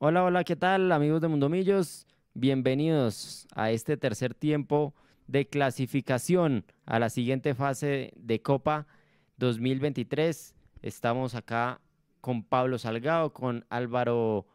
Hola, hola, ¿qué tal amigos de Mundomillos? Bienvenidos a este tercer tiempo de clasificación a la siguiente fase de Copa 2023. Estamos acá con Pablo Salgado, con Álvaro,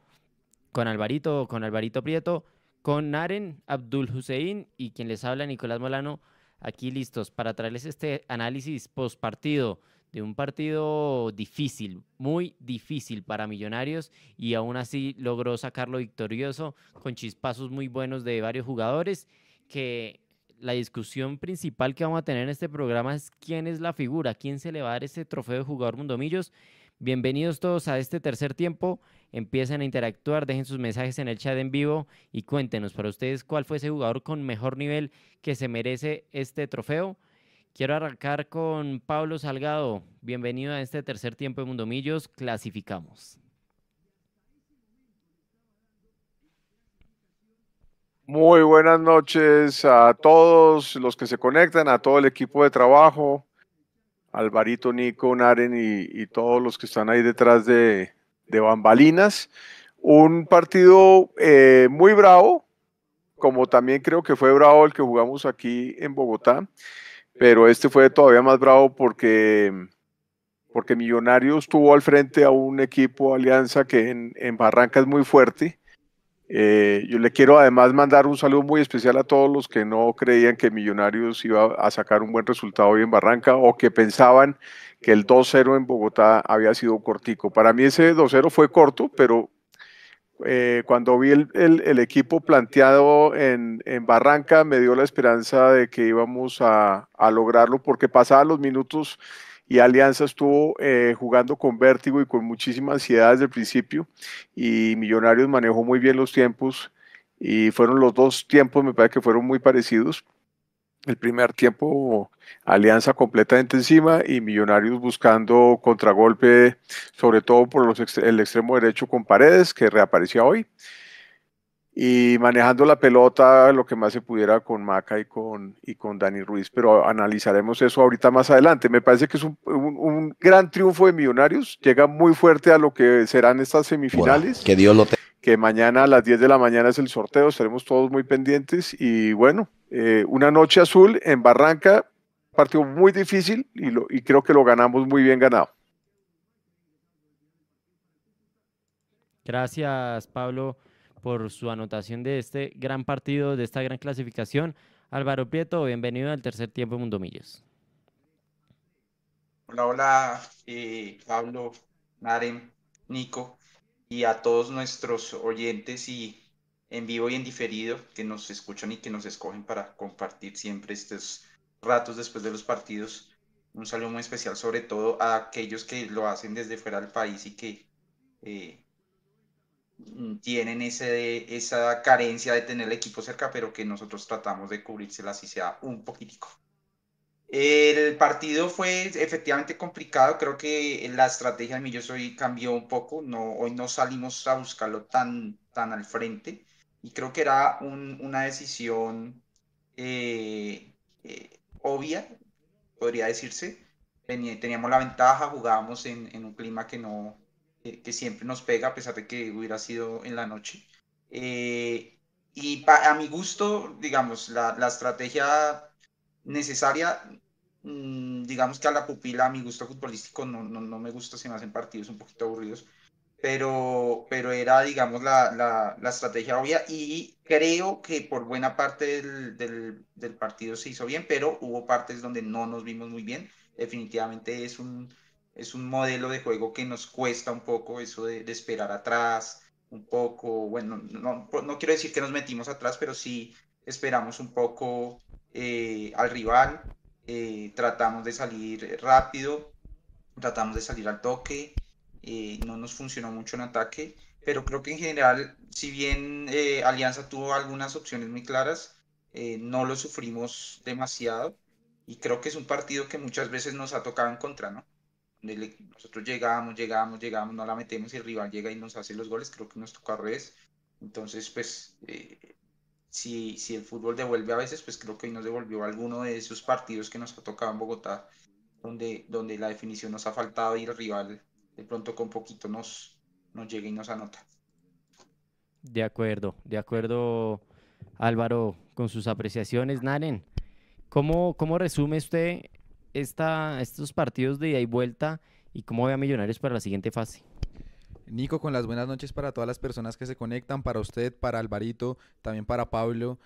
con Alvarito, con Alvarito Prieto, con Naren Abdul Hussein y quien les habla Nicolás Molano, aquí listos para traerles este análisis post partido de un partido difícil, muy difícil para Millonarios y aún así logró sacarlo victorioso con chispazos muy buenos de varios jugadores que la discusión principal que vamos a tener en este programa es quién es la figura, quién se le va a dar ese trofeo de jugador Mundomillos. Bienvenidos todos a este tercer tiempo. Empiecen a interactuar, dejen sus mensajes en el chat en vivo y cuéntenos para ustedes cuál fue ese jugador con mejor nivel que se merece este trofeo. Quiero arrancar con Pablo Salgado. Bienvenido a este tercer tiempo de Mundomillos. Clasificamos. Muy buenas noches a todos los que se conectan, a todo el equipo de trabajo, Alvarito, Nico, Naren y, todos los que están ahí detrás de, bambalinas. Un partido eh, muy bravo, como también creo que fue bravo el que jugamos aquí en Bogotá pero este fue todavía más bravo porque, porque Millonarios tuvo al frente a un equipo Alianza que en, Barranca es muy fuerte. Eh, yo le quiero además mandar un saludo muy especial a todos los que no creían que Millonarios iba a sacar un buen resultado hoy en Barranca o que pensaban que el 2-0 en Bogotá había sido cortico. Para mí ese 2-0 fue corto, pero eh, cuando vi el, equipo planteado en, Barranca, me dio la esperanza de que íbamos a, lograrlo porque pasaban los minutos y Alianza estuvo eh, jugando con vértigo y con muchísima ansiedad desde el principio y Millonarios manejó muy bien los tiempos y fueron los dos tiempos, me parece que fueron muy parecidos el primer tiempo Alianza completamente encima y Millonarios buscando contragolpe, sobre todo por los el extremo derecho con Paredes, que reaparecía hoy, y manejando la pelota lo que más se pudiera con Maca y con, y con Dani Ruiz, pero analizaremos eso ahorita más adelante. Me parece que es un, gran triunfo de Millonarios, llega muy fuerte a lo que serán estas semifinales. que Dios lo tenga que mañana a las 10 de la mañana es el sorteo, estaremos todos muy pendientes y bueno, eh, una noche azul en Barranca, partido muy difícil y, lo, y creo que lo ganamos muy bien ganado. Gracias Pablo por su anotación de este gran partido, de esta gran clasificación. Álvaro Prieto, bienvenido al tercer tiempo de Mundo Millos. Hola, hola, eh, Pablo, Naren, Nico y a todos nuestros oyentes y en vivo y en diferido que nos escuchan y que nos escogen para compartir siempre estos ratos después de los partidos. Un saludo muy especial sobre todo a aquellos que lo hacen desde fuera del país y que eh, tienen ese, esa carencia de tener el equipo cerca, pero que nosotros tratamos de cubrírsela así sea un poquitico. El partido fue efectivamente complicado, creo que la estrategia de Millos hoy cambió un poco, no, hoy no salimos a buscarlo tan, tan al frente y creo que era una decisión eh, eh, obvia, podría decirse. Teníamos la ventaja, jugábamos en, un clima que, no, que siempre nos pega, a pesar de que hubiera sido en la noche. Eh, y a mi gusto, digamos, la, la estrategia necesaria digamos que a la pupila, a mi gusto futbolístico, no, no, no me gusta si me hacen partidos un poquito aburridos, pero, pero era, digamos, la, la, la estrategia obvia y creo que por buena parte del, del, del, partido se hizo bien, pero hubo partes donde no nos vimos muy bien. Definitivamente es un, es un modelo de juego que nos cuesta un poco eso de, de esperar atrás, un poco, bueno, no, no, quiero decir que nos metimos atrás, pero sí esperamos un poco eh, al rival eh, tratamos de salir rápido, tratamos de salir al toque, eh, no nos funcionó mucho en ataque, pero creo que en general, si bien eh, Alianza tuvo algunas opciones muy claras, no lo sufrimos demasiado y creo que es un partido que muchas veces nos ha tocado en contra, ¿no? nosotros llegamos, llegamos, llegamos, no la metemos y el rival llega y nos hace los goles, creo que nos toca al revés. Entonces, pues si, si el fútbol devuelve a veces, pues creo que hoy nos devolvió alguno de esos partidos que nos ha tocado en Bogotá, donde, donde la definición nos ha faltado y el rival de pronto con poquito nos, nos llega y nos anota. De acuerdo, de acuerdo Álvaro con sus apreciaciones. Naren, ¿cómo, cómo resume usted esta, estos partidos de ida y vuelta y cómo ve a Millonarios para la siguiente fase? Nico, con las buenas noches para todas las personas que se conectan, para usted, para Alvarito, también para Pablo.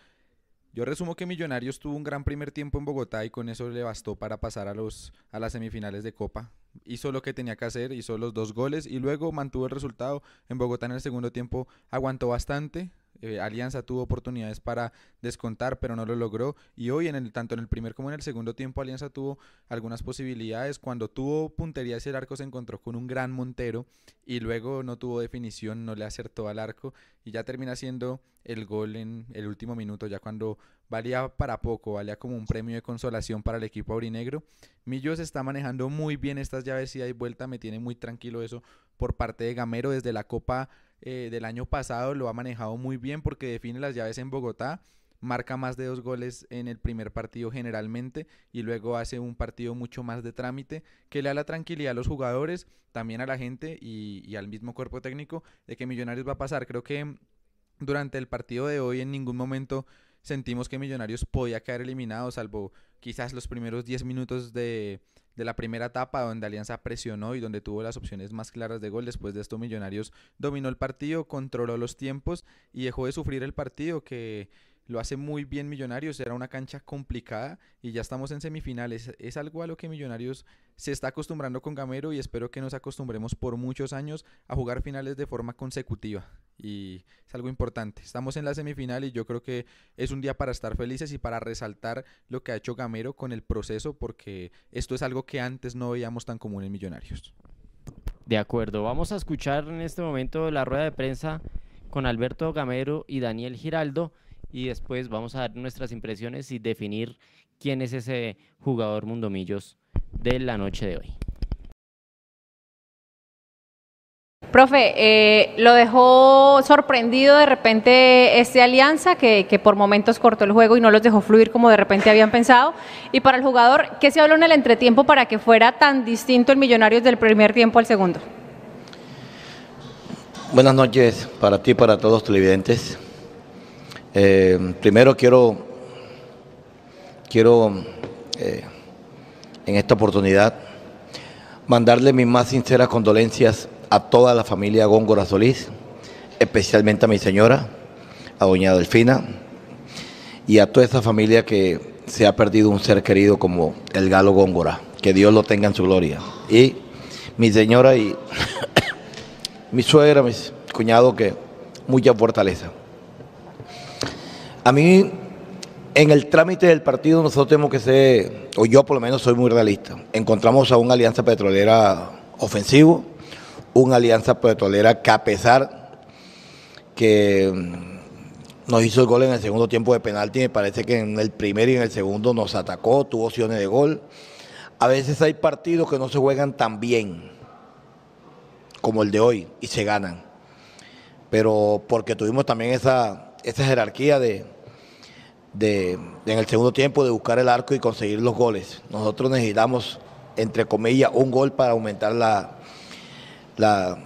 Yo resumo que Millonarios tuvo un gran primer tiempo en Bogotá y con eso le bastó para pasar a, los, a las semifinales de Copa. Hizo lo que tenía que hacer, hizo los dos goles y luego mantuvo el resultado. En Bogotá en el segundo tiempo aguantó bastante, eh, Alianza tuvo oportunidades para descontar, pero no lo logró. Y hoy, en el, tanto en el primer como en el segundo tiempo, Alianza tuvo algunas posibilidades. Cuando tuvo puntería hacia el arco, se encontró con un gran Montero y luego no tuvo definición, no le acertó al arco y ya termina siendo el gol en el último minuto, ya cuando valía para poco, valía como un premio de consolación para el equipo aurinegro. Millos está manejando muy bien estas llaves y hay vuelta, me tiene muy tranquilo eso por parte de Gamero desde la Copa eh, del año pasado lo ha manejado muy bien porque define las llaves en Bogotá, marca más de dos goles en el primer partido generalmente y luego hace un partido mucho más de trámite que le da la tranquilidad a los jugadores, también a la gente y, y al mismo cuerpo técnico de que Millonarios va a pasar. Creo que durante el partido de hoy en ningún momento sentimos que Millonarios podía quedar eliminado, salvo quizás los primeros 10 minutos de, de la primera etapa donde Alianza presionó y donde tuvo las opciones más claras de gol. Después de esto Millonarios dominó el partido, controló los tiempos y dejó de sufrir el partido que lo hace muy bien Millonarios, era una cancha complicada y ya estamos en semifinales. Es algo a lo que Millonarios se está acostumbrando con Gamero y espero que nos acostumbremos por muchos años a jugar finales de forma consecutiva. Y es algo importante. Estamos en la semifinal y yo creo que es un día para estar felices y para resaltar lo que ha hecho Gamero con el proceso porque esto es algo que antes no veíamos tan común en Millonarios. De acuerdo, vamos a escuchar en este momento la rueda de prensa con Alberto Gamero y Daniel Giraldo y después vamos a dar nuestras impresiones y definir quién es ese jugador Mundomillos de la noche de hoy. Profe, eh, ¿lo dejó sorprendido de repente este alianza que, que, por momentos cortó el juego y no los dejó fluir como de repente habían pensado? Y para el jugador, ¿qué se habló en el entretiempo para que fuera tan distinto el Millonarios del primer tiempo al segundo? Buenas noches para ti y para todos los televidentes. Eh, primero quiero, quiero eh, en esta oportunidad mandarle mis más sinceras condolencias a toda la familia Góngora Solís, especialmente a mi señora, a doña Delfina, y a toda esa familia que se ha perdido un ser querido como el galo Góngora. Que Dios lo tenga en su gloria. Y mi señora y mi suegra, mis cuñados, que mucha fortaleza. A mí, en el trámite del partido, nosotros tenemos que ser, o yo por lo menos soy muy realista. Encontramos a una alianza petrolera ofensivo, una alianza petrolera que a pesar que nos hizo el gol en el segundo tiempo de penalti, me parece que en el primer y en el segundo nos atacó, tuvo opciones de gol. A veces hay partidos que no se juegan tan bien como el de hoy y se ganan. Pero porque tuvimos también esa, esa jerarquía de, de, en el segundo tiempo de buscar el arco y conseguir los goles. Nosotros necesitamos, entre comillas, un gol para aumentar la, la,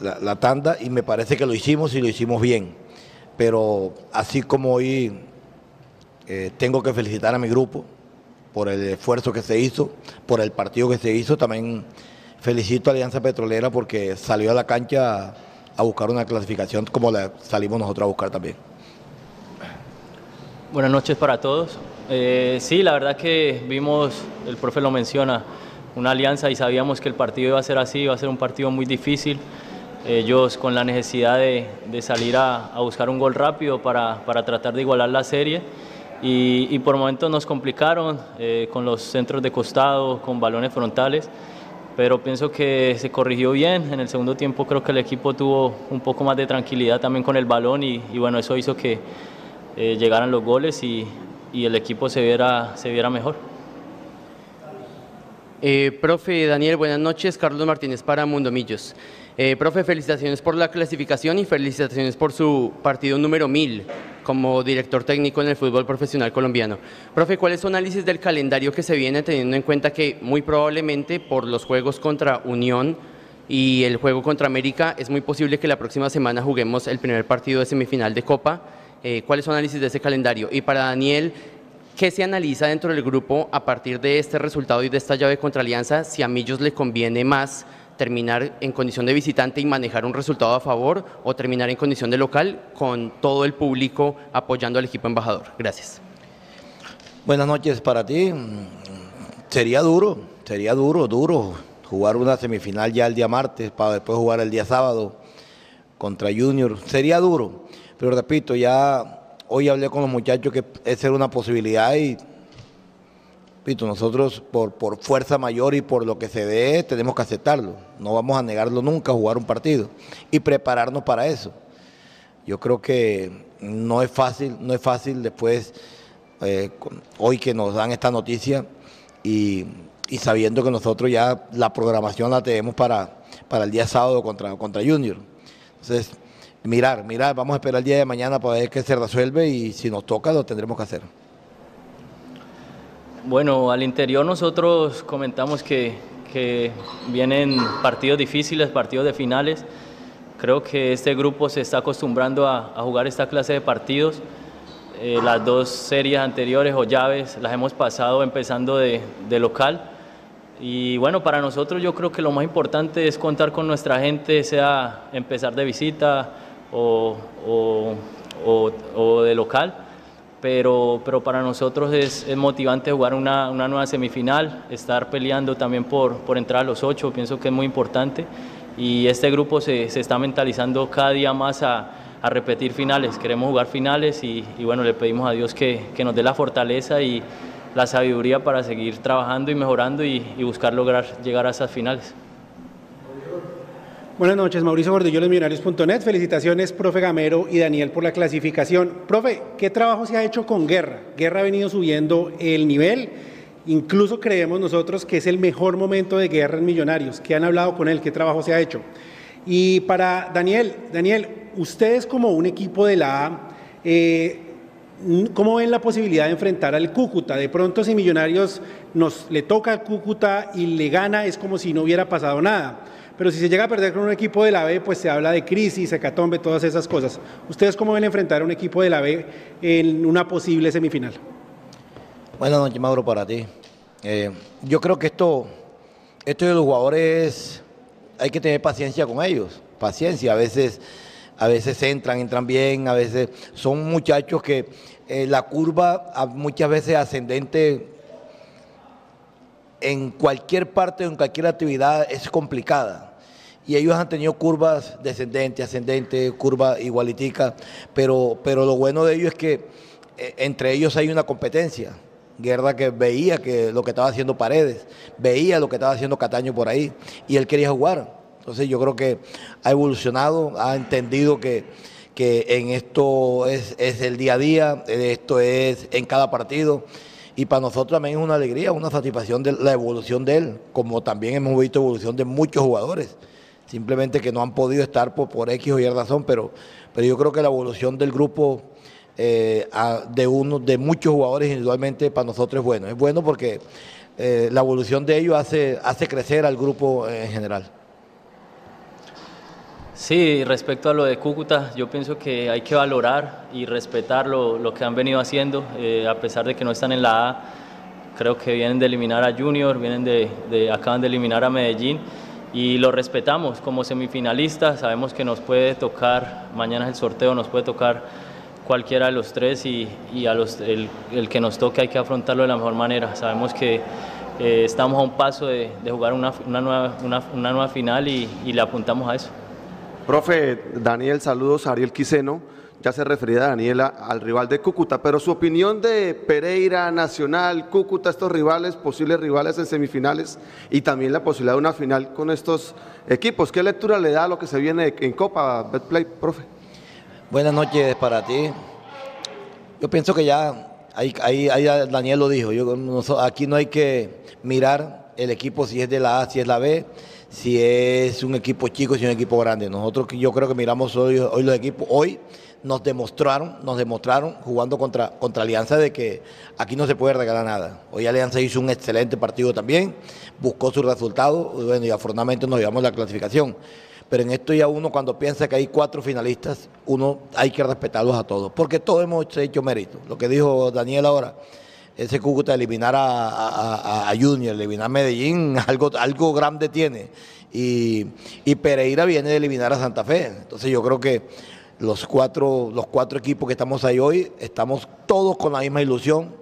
la, tanda y me parece que lo hicimos y lo hicimos bien. Pero así como hoy eh, tengo que felicitar a mi grupo por el esfuerzo que se hizo, por el partido que se hizo, también felicito a Alianza Petrolera porque salió a la cancha a buscar una clasificación como la salimos nosotros a buscar también. Buenas noches para todos. Eh, sí, la verdad que vimos, el profe lo menciona, una alianza y sabíamos que el partido iba a ser así, iba a ser un partido muy difícil. Ellos con la necesidad de, salir a, buscar un gol rápido para, tratar de igualar la serie y, por momentos nos complicaron eh, con los centros de costado, con balones frontales, pero pienso que se corrigió bien. En el segundo tiempo creo que el equipo tuvo un poco más de tranquilidad también con el balón y bueno, eso hizo que eh, llegaran los goles y, y, el equipo se viera, se viera mejor. Eh, profe Daniel, buenas noches. Carlos Martínez para Mundo Millos. Eh, profe, felicitaciones por la clasificación y felicitaciones por su partido número 1000 como director técnico en el fútbol profesional colombiano. Profe, ¿cuál es su análisis del calendario que se viene teniendo en cuenta que muy probablemente por los juegos contra Unión y el juego contra América, es muy posible que la próxima semana juguemos el primer partido de semifinal de Copa. Eh, ¿Cuál es su análisis de ese calendario? Y para Daniel, ¿qué se analiza dentro del grupo a partir de este resultado y de esta llave contra Alianza? Si a Millos le conviene más terminar en condición de visitante y manejar un resultado a favor o terminar en condición de local con todo el público apoyando al equipo embajador. Gracias. Buenas noches para ti. Sería duro, sería duro, duro jugar una semifinal ya el día martes para después jugar el día sábado contra Junior. Sería duro, pero repito, ya hoy hablé con los muchachos que esa era una posibilidad y repito, nosotros por, por fuerza mayor y por lo que se dé tenemos que aceptarlo. No vamos a negarlo nunca, jugar un partido y prepararnos para eso. Yo creo que no es fácil, no es fácil después, eh, hoy que nos dan esta noticia y, y, sabiendo que nosotros ya la programación la tenemos para, para el día sábado contra, contra Junior. Entonces, mirar, mirar, vamos a esperar el día de mañana para ver qué se resuelve y si nos toca lo tendremos que hacer. Bueno, al interior nosotros comentamos que, que vienen partidos difíciles, partidos de finales. Creo que este grupo se está acostumbrando a, jugar esta clase de partidos. Eh, las dos series anteriores o llaves las hemos pasado empezando de, de, local. Y bueno, para nosotros yo creo que lo más importante es contar con nuestra gente, sea empezar de visita o, o, o, o de local. Pero, pero, para nosotros es, es motivante jugar una, una, nueva semifinal, estar peleando también por, por entrar a los ocho, pienso que es muy importante y este grupo se, se está mentalizando cada día más a, a repetir finales, queremos jugar finales y, y, bueno, le pedimos a Dios que, que, nos dé la fortaleza y la sabiduría para seguir trabajando y mejorando y, y buscar lograr llegar a esas finales. Buenas noches, Mauricio Gordillo, los millonarios.net. Felicitaciones, profe Gamero y Daniel, por la clasificación. Profe, ¿qué trabajo se ha hecho con Guerra? Guerra ha venido subiendo el nivel. Incluso creemos nosotros que es el mejor momento de Guerra en Millonarios. ¿Qué han hablado con él? ¿Qué trabajo se ha hecho? Y para Daniel, Daniel, ustedes como un equipo de la A, eh, ¿cómo ven la posibilidad de enfrentar al Cúcuta? De pronto si Millonarios nos le toca al Cúcuta y le gana, es como si no hubiera pasado nada. Pero si se llega a perder con un equipo de la B, pues se habla de crisis, hecatombe, todas esas cosas. ¿Ustedes cómo ven enfrentar a un equipo de la B en una posible semifinal? Buenas noches, Mauro, para ti. Eh, yo creo que esto, esto de los jugadores, hay que tener paciencia con ellos. Paciencia, a veces, a veces entran, entran bien, a veces son muchachos que eh, la curva muchas veces ascendente en cualquier parte, en cualquier actividad es complicada. Y ellos han tenido curvas descendentes, ascendentes, curvas igualiticas, pero, pero lo bueno de ellos es que eh, entre ellos hay una competencia. Guerra que veía que lo que estaba haciendo Paredes, veía lo que estaba haciendo Cataño por ahí, y él quería jugar. Entonces yo creo que ha evolucionado, ha entendido que, que en esto es, es el día a día, esto es en cada partido y para nosotros también es una alegría, una satisfacción de la evolución de él, como también hemos visto evolución de muchos jugadores, simplemente que no han podido estar por, por X o Y razón, pero, pero yo creo que la evolución del grupo eh, de, uno, de muchos jugadores individualmente para nosotros es bueno, es bueno porque eh, la evolución de ellos hace, hace crecer al grupo en general. Sí, respecto a lo de Cúcuta, yo pienso que hay que valorar y respetar lo, lo que han venido haciendo, eh, a pesar de que no están en la A. Creo que vienen de eliminar a Junior, vienen de, de, acaban de eliminar a Medellín y lo respetamos como semifinalistas. Sabemos que nos puede tocar, mañana es el sorteo, nos puede tocar cualquiera de los tres y, y a los, el, el, que nos toque hay que afrontarlo de la mejor manera. Sabemos que eh, estamos a un paso de, jugar una, una, nueva, una, una nueva final y, y le apuntamos a eso. Profe Daniel, saludos a Ariel Quiseno. Ya se refería Daniela al rival de Cúcuta, pero su opinión de Pereira, Nacional, Cúcuta, estos rivales, posibles rivales en semifinales y también la posibilidad de una final con estos equipos. ¿Qué lectura le da a lo que se viene en Copa Betplay, profe? Buenas noches para ti. Yo pienso que ya, ahí, ahí, ahí Daniel lo dijo, yo, aquí no hay que mirar el equipo si es de la A, si es la B si es un equipo chico, si es un equipo grande. Nosotros yo creo que miramos hoy, hoy los equipos, hoy nos demostraron, nos demostraron jugando contra, contra Alianza de que aquí no se puede regalar nada. Hoy Alianza hizo un excelente partido también, buscó su resultado, y bueno, y afortunadamente nos llevamos la clasificación. Pero en esto ya uno cuando piensa que hay cuatro finalistas, uno hay que respetarlos a todos, porque todos hemos hecho mérito. Lo que dijo Daniel ahora, ese Cúcuta eliminar a, Junior, eliminar a Medellín, algo, algo grande tiene. Y, y Pereira viene de eliminar a Santa Fe. Entonces yo creo que los cuatro, los cuatro equipos que estamos ahí hoy, estamos todos con la misma ilusión,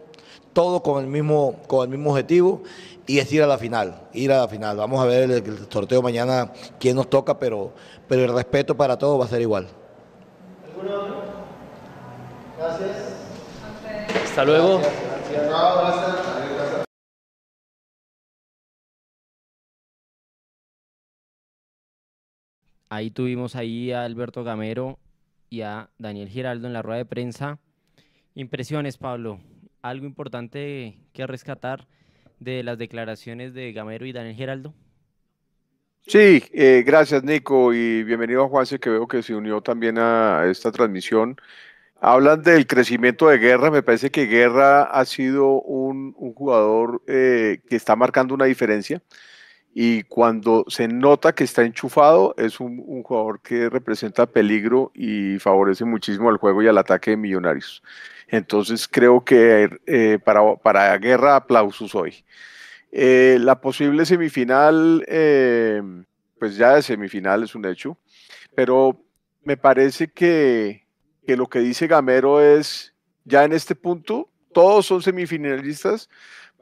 todos con el mismo, con el mismo objetivo y es ir a la final, ir a la final. Vamos a ver el, sorteo mañana quién nos toca, pero, pero el respeto para todos va a ser igual. Gracias. Hasta luego. Ahí tuvimos ahí a Alberto Gamero y a Daniel Giraldo en la rueda de prensa. Impresiones, Pablo. Algo importante que rescatar de las declaraciones de Gamero y Daniel Giraldo. Sí, eh, gracias Nico y bienvenido a Juanse que veo que se unió también a esta transmisión. Hablan del crecimiento de Guerra, me parece que Guerra ha sido un, jugador eh, que está marcando una diferencia y cuando se nota que está enchufado, es un, jugador que representa peligro y favorece muchísimo al juego y al ataque de Millonarios. Entonces creo que eh, para, para Guerra aplausos hoy. Eh, la posible semifinal, eh, pues ya de semifinal es un hecho, pero me parece que, que lo que dice Gamero es, ya en este punto, todos son semifinalistas,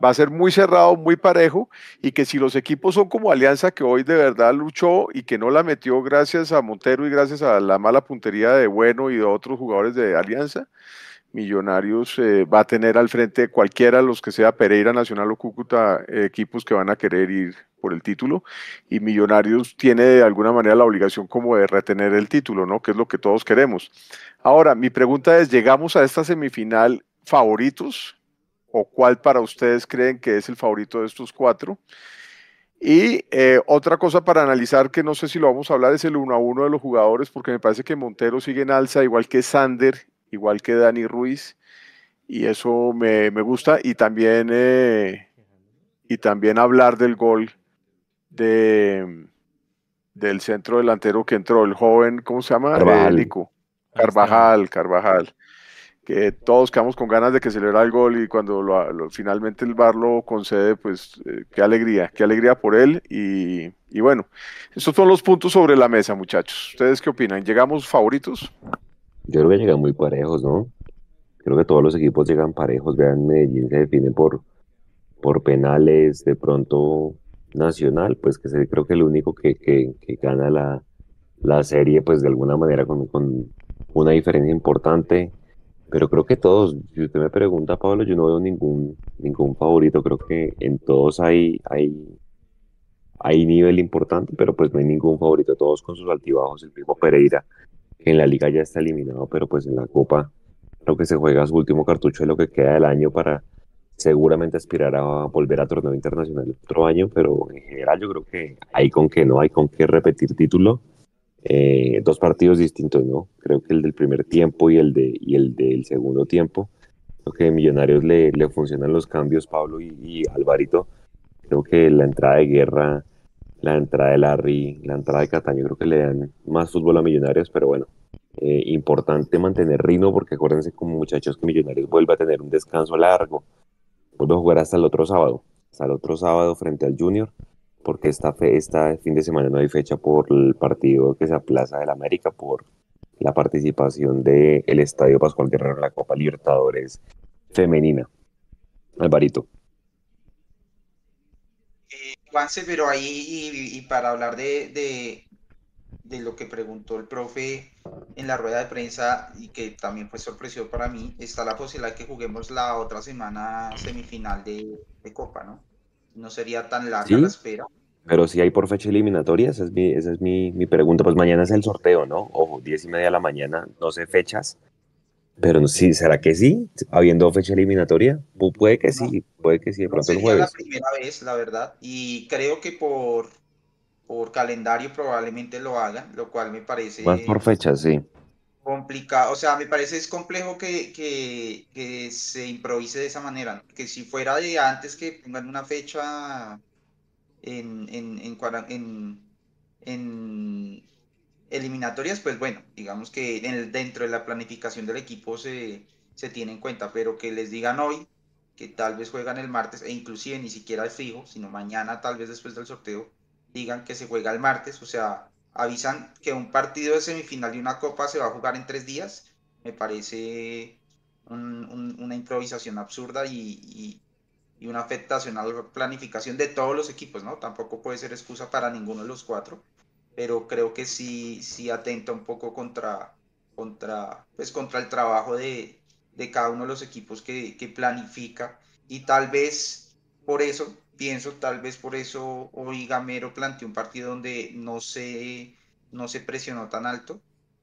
va a ser muy cerrado, muy parejo y que si los equipos son como Alianza que hoy de verdad luchó y que no la metió gracias a Montero y gracias a la mala puntería de Bueno y de otros jugadores de Alianza, Millonarios eh, va a tener al frente cualquiera los que sea Pereira, Nacional o Cúcuta, eh, equipos que van a querer ir por el título y Millonarios tiene de alguna manera la obligación como de retener el título, ¿no? Que es lo que todos queremos. Ahora, mi pregunta es, ¿llegamos a esta semifinal favoritos? O cuál para ustedes creen que es el favorito de estos cuatro. Y eh, otra cosa para analizar, que no sé si lo vamos a hablar, es el uno a uno de los jugadores, porque me parece que Montero sigue en alza, igual que Sander, igual que Dani Ruiz, y eso me, gusta. Y también, eh, y también hablar del gol de, del centro delantero que entró, el joven, ¿cómo se llama? Carvajal. Carvajal, Carvajal que todos quedamos con ganas de que celebrara el gol y cuando lo, finalmente el VAR lo concede, pues eh, qué alegría, qué alegría por él y, bueno, estos son los puntos sobre la mesa muchachos. ¿Ustedes qué opinan? ¿Llegamos favoritos? Yo creo que llegan muy parejos, ¿no? Creo que todos los equipos llegan parejos, vean, Medellín se define por, por penales, de pronto Nacional, pues que se, creo que el único que, que, que gana la, la, serie, pues de alguna manera con, con una diferencia importante pero creo que todos, si usted me pregunta, Pablo, yo no veo ningún, ningún favorito. Creo que en todos hay, hay, hay nivel importante, pero pues no hay ningún favorito. Todos con sus altibajos. El mismo Pereira, que en la liga ya está eliminado, pero pues en la Copa creo que se juega su último cartucho de lo que queda del año para seguramente aspirar a volver a torneo internacional otro año, pero en general yo creo que hay con que no, hay con qué repetir título eh, dos partidos distintos, ¿no? Creo que el del primer tiempo y el, de, y el del segundo tiempo. Creo que Millonarios le, le funcionan los cambios, Pablo y, Alvarito. Creo que la entrada de Guerra, la entrada de Larry, la entrada de Cataño, creo que le dan más fútbol a Millonarios, pero bueno, eh, importante mantener ritmo porque acuérdense como muchachos que Millonarios vuelve a tener un descanso largo. Vuelve a jugar hasta el otro sábado, hasta el otro sábado frente al Junior porque esta, fe, esta fin de semana no hay fecha por el partido que se aplaza del América por la participación del el Estadio Pascual Guerrero en la Copa Libertadores femenina. Alvarito. Eh, Juanse, pero ahí, y, para hablar de, de, de, lo que preguntó el profe en la rueda de prensa y que también fue sorpresivo para mí, está la posibilidad de que juguemos la otra semana semifinal de, de Copa, ¿no? No sería tan larga la espera. Pero si hay por fecha eliminatoria, esa es, mi, esa es mi, pregunta. Pues mañana es el sorteo, ¿no? Ojo, diez y media de la mañana, no sé fechas. Pero sí, ¿será que sí? Habiendo fecha eliminatoria, puede que sí, puede que sí, de pronto el jueves. la primera vez, la verdad, y creo que por, por calendario probablemente lo hagan, lo cual me parece... Más por fecha, sí. Complicado, o sea, me parece es complejo que, que, que se improvise de esa manera, que si fuera de antes que pongan una fecha en, en, en, eliminatorias, pues bueno, digamos que en el- dentro de la planificación del equipo se, se tiene en cuenta, pero que les digan hoy que tal vez juegan el martes, e inclusive ni siquiera es fijo, sino mañana, tal vez después del sorteo, digan que se juega el martes, o sea, avisan que un partido de semifinal y una copa se va a jugar en tres días, me parece un- un- una improvisación absurda y, y- y una afectación a la planificación de todos los equipos, ¿no? Tampoco puede ser excusa para ninguno de los cuatro, pero creo que sí, sí atenta un poco contra, contra, pues contra el trabajo de, de cada uno de los equipos que, que planifica y tal vez por eso, pienso, tal vez por eso hoy Gamero planteó un partido donde no se, no se presionó tan alto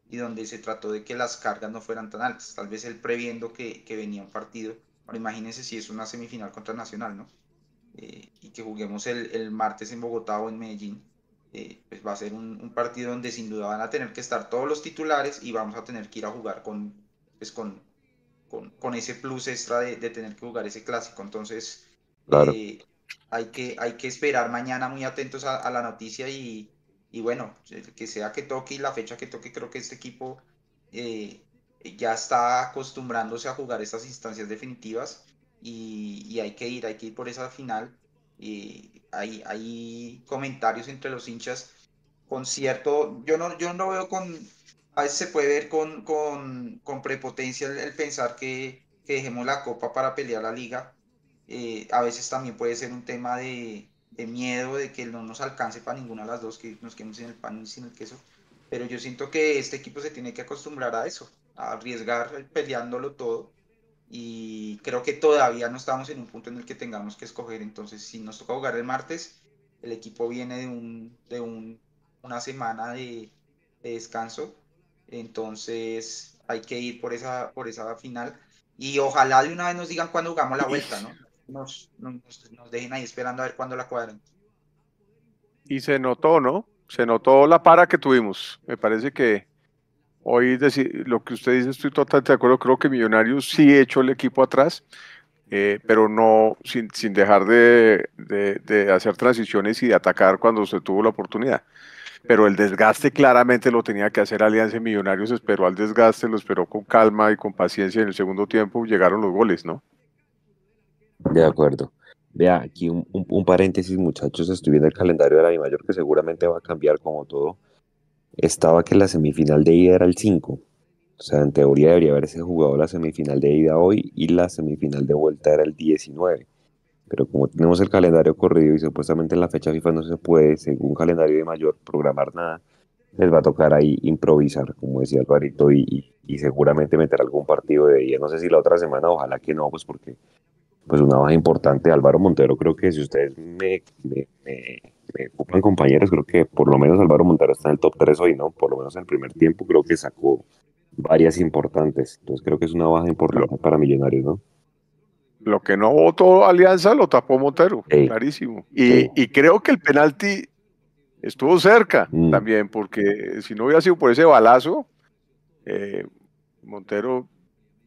y donde se trató de que las cargas no fueran tan altas. Tal vez él previendo que, que venía un partido. Ahora imagínense si es una semifinal contra Nacional, ¿no? Eh, y que juguemos el, el martes en Bogotá o en Medellín. eh, pues va a ser un, partido donde sin duda van a tener que estar todos los titulares y vamos a tener que ir a jugar con, pues con, con, con ese plus extra de, de tener que jugar ese clásico. Entonces, Eh, hay, que, hay que esperar mañana muy atentos a, la noticia y, y bueno, que sea que toque y la fecha que toque, creo que este equipo eh, ya está acostumbrándose a jugar estas instancias definitivas y, y hay que ir, hay que ir por esa final. Y hay, hay comentarios entre los hinchas con cierto, yo no, yo no veo con, a veces se puede ver con, con, con prepotencia el, el pensar que, que dejemos la copa para pelear la liga. Eh, a veces también puede ser un tema de, de miedo, de que no nos alcance para ninguna de las dos, que nos quedemos sin el pan y sin el queso. Pero yo siento que este equipo se tiene que acostumbrar a eso, a arriesgar peleándolo todo. Y creo que todavía no estamos en un punto en el que tengamos que escoger. Entonces, si nos toca jugar el martes, el equipo viene de, un, de un, una semana de, de descanso. Entonces, hay que ir por esa, por esa final. Y ojalá de una vez nos digan cuándo jugamos la vuelta, ¿no? Nos, nos, dejen ahí esperando a ver cuándo la cuadran. Y se notó, ¿no? Se notó la para que tuvimos. Me parece que hoy deci- lo que usted dice estoy totalmente de acuerdo. Creo que Millonarios sí echó el equipo atrás, eh, pero no sin, sin dejar de, de- hacer transiciones y de atacar cuando se tuvo la oportunidad. Pero el desgaste claramente lo tenía que hacer Alianza Millonarios. Esperó al desgaste, lo esperó con calma y con paciencia. En el segundo tiempo llegaron los goles, ¿no? De acuerdo. Vea, aquí un, paréntesis, muchachos, estoy viendo el calendario de la Dimayor que seguramente va a cambiar como todo. Estaba que la semifinal de ida era el 5. O sea, en teoría debería haberse jugado la semifinal de ida hoy y la semifinal de vuelta era el 19. Pero como tenemos el calendario corrido y supuestamente en la fecha FIFA no se puede, según calendario de mayor, programar nada, les va a tocar ahí improvisar, como decía Alvarito, y, y- seguramente meter algún partido de día. No sé si la otra semana, ojalá que no, pues porque pues una baja importante. Álvaro Montero, creo que si ustedes me, me, me, me ocupan compañeros, creo que por lo menos Álvaro Montero está en el top 3 hoy, ¿no? Por lo menos en el primer tiempo creo que sacó varias importantes. Entonces creo que es una baja importante para Millonarios, ¿no? Lo que no votó Alianza lo tapó Montero, clarísimo. Y creo que el penalti estuvo cerca Mm. también, porque si no hubiera sido por ese balazo, eh, Montero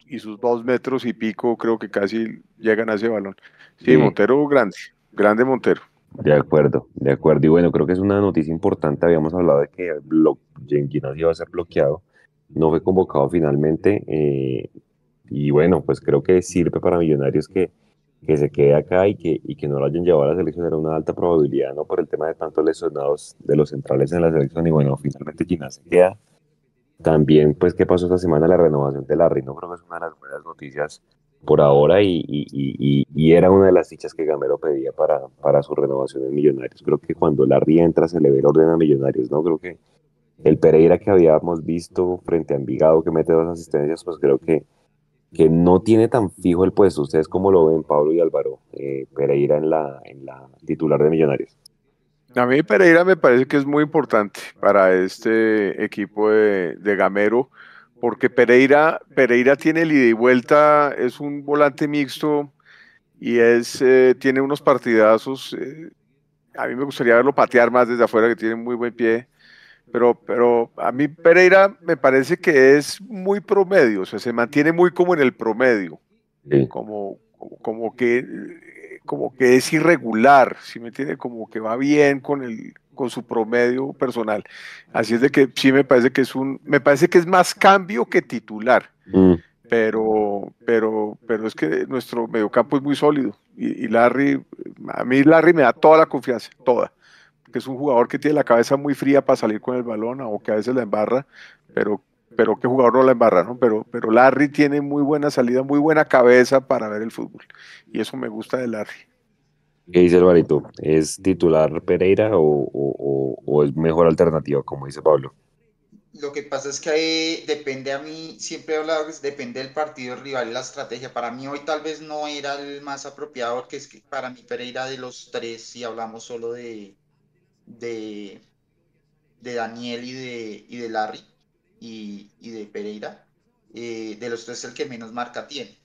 y sus dos metros y pico creo que casi llegan a ese balón. Sí, Sí. Montero grande, grande Montero. De acuerdo, de acuerdo. Y bueno, creo que es una noticia importante. Habíamos hablado de que Ginás iba a ser bloqueado. No fue convocado finalmente. eh, y bueno, pues creo que sirve para Millonarios que, que se quede acá y que, y que no lo hayan llevado a la selección. Era una alta probabilidad, ¿no? Por el tema de tantos lesionados de los centrales en la selección. Y bueno, finalmente Ginás se queda. También, pues, ¿qué pasó esta semana? La renovación de Larry, ¿no? Creo que es una de las buenas noticias por ahora y, y- y- y- era una de las fichas que Gamero pedía para, para su renovación en Millonarios. Creo que cuando Larry entra se le ve el orden a Millonarios, ¿no? Creo que el Pereira que habíamos visto frente a Envigado que mete dos asistencias, pues creo que, que no tiene tan fijo el puesto. ¿Ustedes cómo lo ven, Pablo y Álvaro? Eh, Pereira en la, en la titular de Millonarios. A mí Pereira me parece que es muy importante para este equipo de, de Gamero, porque Pereira, Pereira tiene el ida y vuelta, es un volante mixto y es, eh, tiene unos partidazos. eh, a mí me gustaría verlo patear más desde afuera, que tiene muy buen pie, Pero, pero a mí Pereira me parece que es muy promedio, o sea, se mantiene muy como en el promedio, como, como, que, como que es irregular, si me entiende? Como que va bien con el, con su promedio personal. Así es de que sí me parece que es un, me parece que es más cambio que titular. Mm. Pero, pero, pero es que nuestro mediocampo es muy sólido. Y, y, Larry, a mí Larry me da toda la confianza, toda. Que es un jugador que tiene la cabeza muy fría para salir con el balón, o que a veces la embarra, pero, pero qué jugador no la embarra, ¿no? Pero, pero Larry tiene muy buena salida, muy buena cabeza para ver el fútbol. Y eso me gusta de Larry. ¿Qué dice Alvarito? ¿Es titular Pereira o, es mejor alternativa, como dice Pablo? Lo que pasa es que ahí depende a mí, siempre he hablado que depende del partido rival y la estrategia. Para mí hoy tal vez no era el más apropiado, porque es que para mí Pereira de los tres, si hablamos solo de, de, de Daniel y de, y de Larry y, de Pereira, eh, de los tres es el que menos marca tiene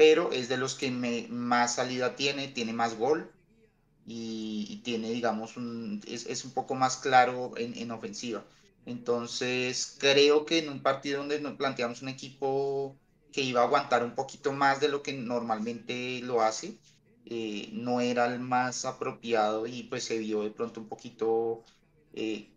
pero es de los que más salida tiene, tiene más gol y, tiene, digamos, es, un poco más claro en, ofensiva. Entonces, creo que en un partido donde nos planteamos un equipo que iba a aguantar un poquito más de lo que normalmente lo hace, eh, no era el más apropiado y pues se vio de pronto un poquito eh,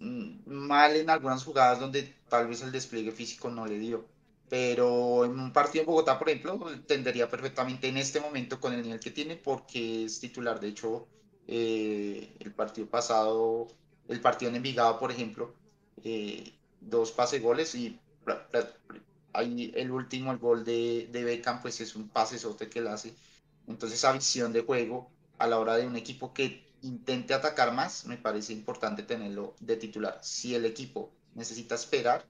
mal en algunas jugadas donde tal vez el despliegue físico no le dio pero en un partido en Bogotá, por ejemplo, tendría perfectamente en este momento con el nivel que tiene porque es titular. De hecho, eh, el partido pasado, el partido en Envigado, por ejemplo, eh, dos pase goles y ahí el último, el gol de, de Beckham, pues es un pase sote que él hace. Entonces, esa visión de juego a la hora de un equipo que intente atacar más, me parece importante tenerlo de titular. Si el equipo necesita esperar,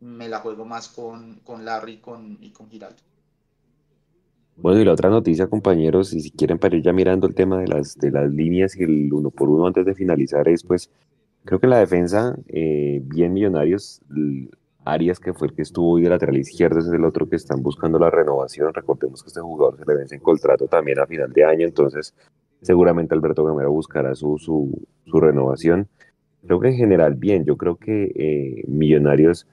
me la juego más con, con Larry con, y con Giraldo. Bueno, y la otra noticia, compañeros, y si quieren para ir ya mirando el tema de las, de las líneas y el uno por uno antes de finalizar, es pues, creo que la defensa, eh, bien millonarios, Arias, que fue el que estuvo hoy de lateral izquierdo, es el otro que están buscando la renovación. Recordemos que este jugador se le vence en contrato también a final de año, entonces seguramente Alberto Gamero buscará su, su, su renovación. Creo que en general bien, yo creo que eh, Millonarios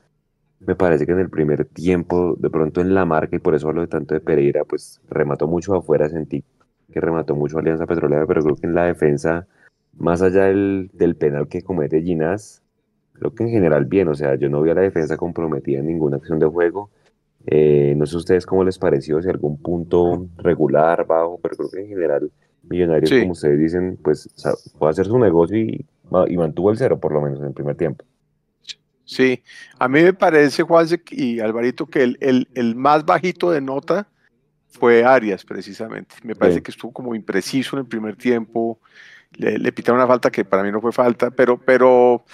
me parece que en el primer tiempo, de pronto en la marca, y por eso hablo de tanto de Pereira, pues remató mucho afuera, sentí que remató mucho Alianza Petrolera, pero creo que en la defensa, más allá del, del penal que comete Ginás, creo que en general bien, o sea, yo no vi a la defensa comprometida en ninguna acción de juego. Eh, no sé ustedes cómo les pareció, si algún punto regular, bajo, pero creo que en general Millonarios, como ustedes dicen, pues puede hacer su negocio y, y mantuvo el cero por lo menos en el primer tiempo. Sí, a mí me parece, Juan y Alvarito, que el, el, más bajito de nota fue Arias, precisamente. Me parece que estuvo como impreciso en el primer tiempo. Le, le, pitaron una falta que para mí no fue falta, pero, pero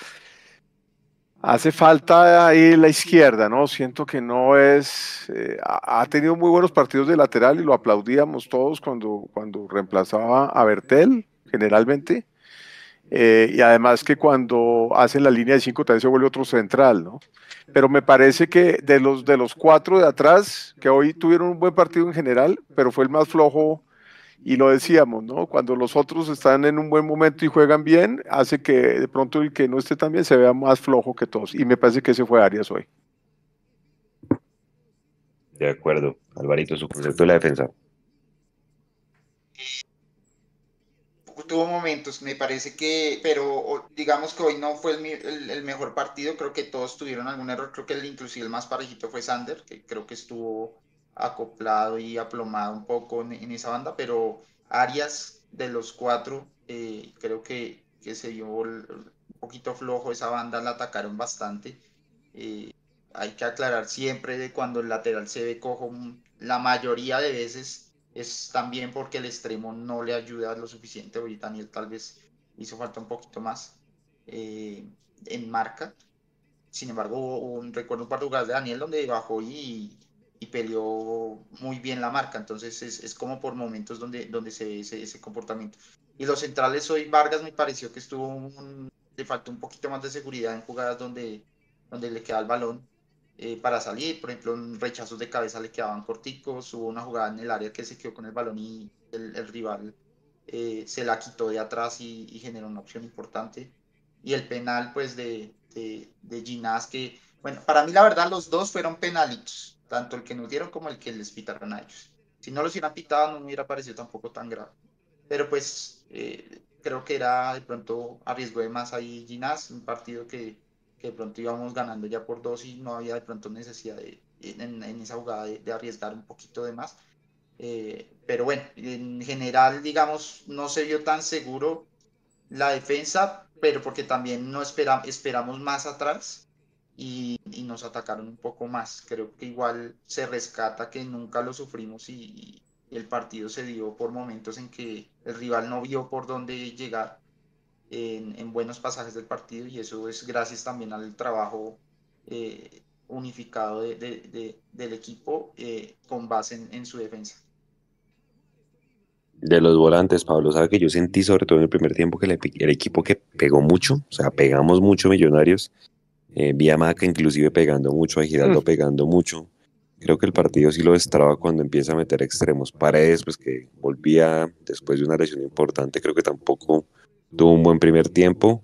hace falta ahí la izquierda, ¿no? Siento que no es. Eh, ha tenido muy buenos partidos de lateral y lo aplaudíamos todos cuando, cuando reemplazaba a Bertel, generalmente eh, y además que cuando hacen la línea de cinco también se vuelve otro central, ¿no? Pero me parece que de los, de los cuatro de atrás, que hoy tuvieron un buen partido en general, pero fue el más flojo, y lo decíamos, ¿no? Cuando los otros están en un buen momento y juegan bien, hace que de pronto el que no esté tan bien se vea más flojo que todos. Y me parece que ese fue Arias hoy. De acuerdo. Alvarito, su concepto de la defensa tuvo momentos, me parece que, pero digamos que hoy no fue el, mejor partido, creo que todos tuvieron algún error, creo que el, inclusive el más parejito fue Sander, que creo que estuvo acoplado y aplomado un poco en, esa banda, pero Arias de los cuatro, eh, creo que, que se dio un poquito flojo esa banda, la atacaron bastante. Eh, hay que aclarar siempre de cuando el lateral se ve cojo, la mayoría de veces es también porque el extremo no le ayuda lo suficiente. Hoy Daniel tal vez hizo falta un poquito más eh, en marca. Sin embargo, un, recuerdo un par de jugadas de Daniel donde bajó y, y peleó muy bien la marca. Entonces es, es, como por momentos donde, donde se ve ese, comportamiento. Y los centrales hoy, Vargas me pareció que estuvo le faltó un poquito más de seguridad en jugadas donde, donde le queda el balón eh, para salir. Por ejemplo, en rechazos de cabeza le quedaban corticos. Hubo una jugada en el área que se quedó con el balón y el, rival eh, se la quitó de atrás y, generó una opción importante. y el penal pues de, de, de Ginás que, bueno, para mí la verdad los dos fueron penalitos, tanto el que nos dieron como el que les pitaron a ellos. Si no los hubieran pitado no me hubiera parecido tampoco tan grave. Pero pues eh, creo que era de pronto arriesgó de más ahí Ginás, un partido que, que, de pronto íbamos ganando ya por dos y no había de pronto necesidad de, en, en esa jugada de, de, arriesgar un poquito de más. Eh, pero bueno, en general, digamos, no se vio tan seguro la defensa, pero porque también no espera, esperamos más atrás y, y, nos atacaron un poco más. Creo que igual se rescata que nunca lo sufrimos y, y, el partido se dio por momentos en que el rival no vio por dónde llegar en, en buenos pasajes del partido y eso es gracias también al trabajo eh, unificado de, de, de, del equipo eh, con base en, en su defensa. De los volantes, Pablo, sabe que yo sentí sobre todo en el primer tiempo que el, el equipo que pegó mucho, o sea, pegamos mucho Millonarios, eh, vi a Maca inclusive pegando mucho, a Giraldo mm. pegando mucho. Creo que el partido sí lo destraba cuando empieza a meter extremos. Paredes, pues que volvía después de una lesión importante, creo que tampoco tuvo un buen primer tiempo.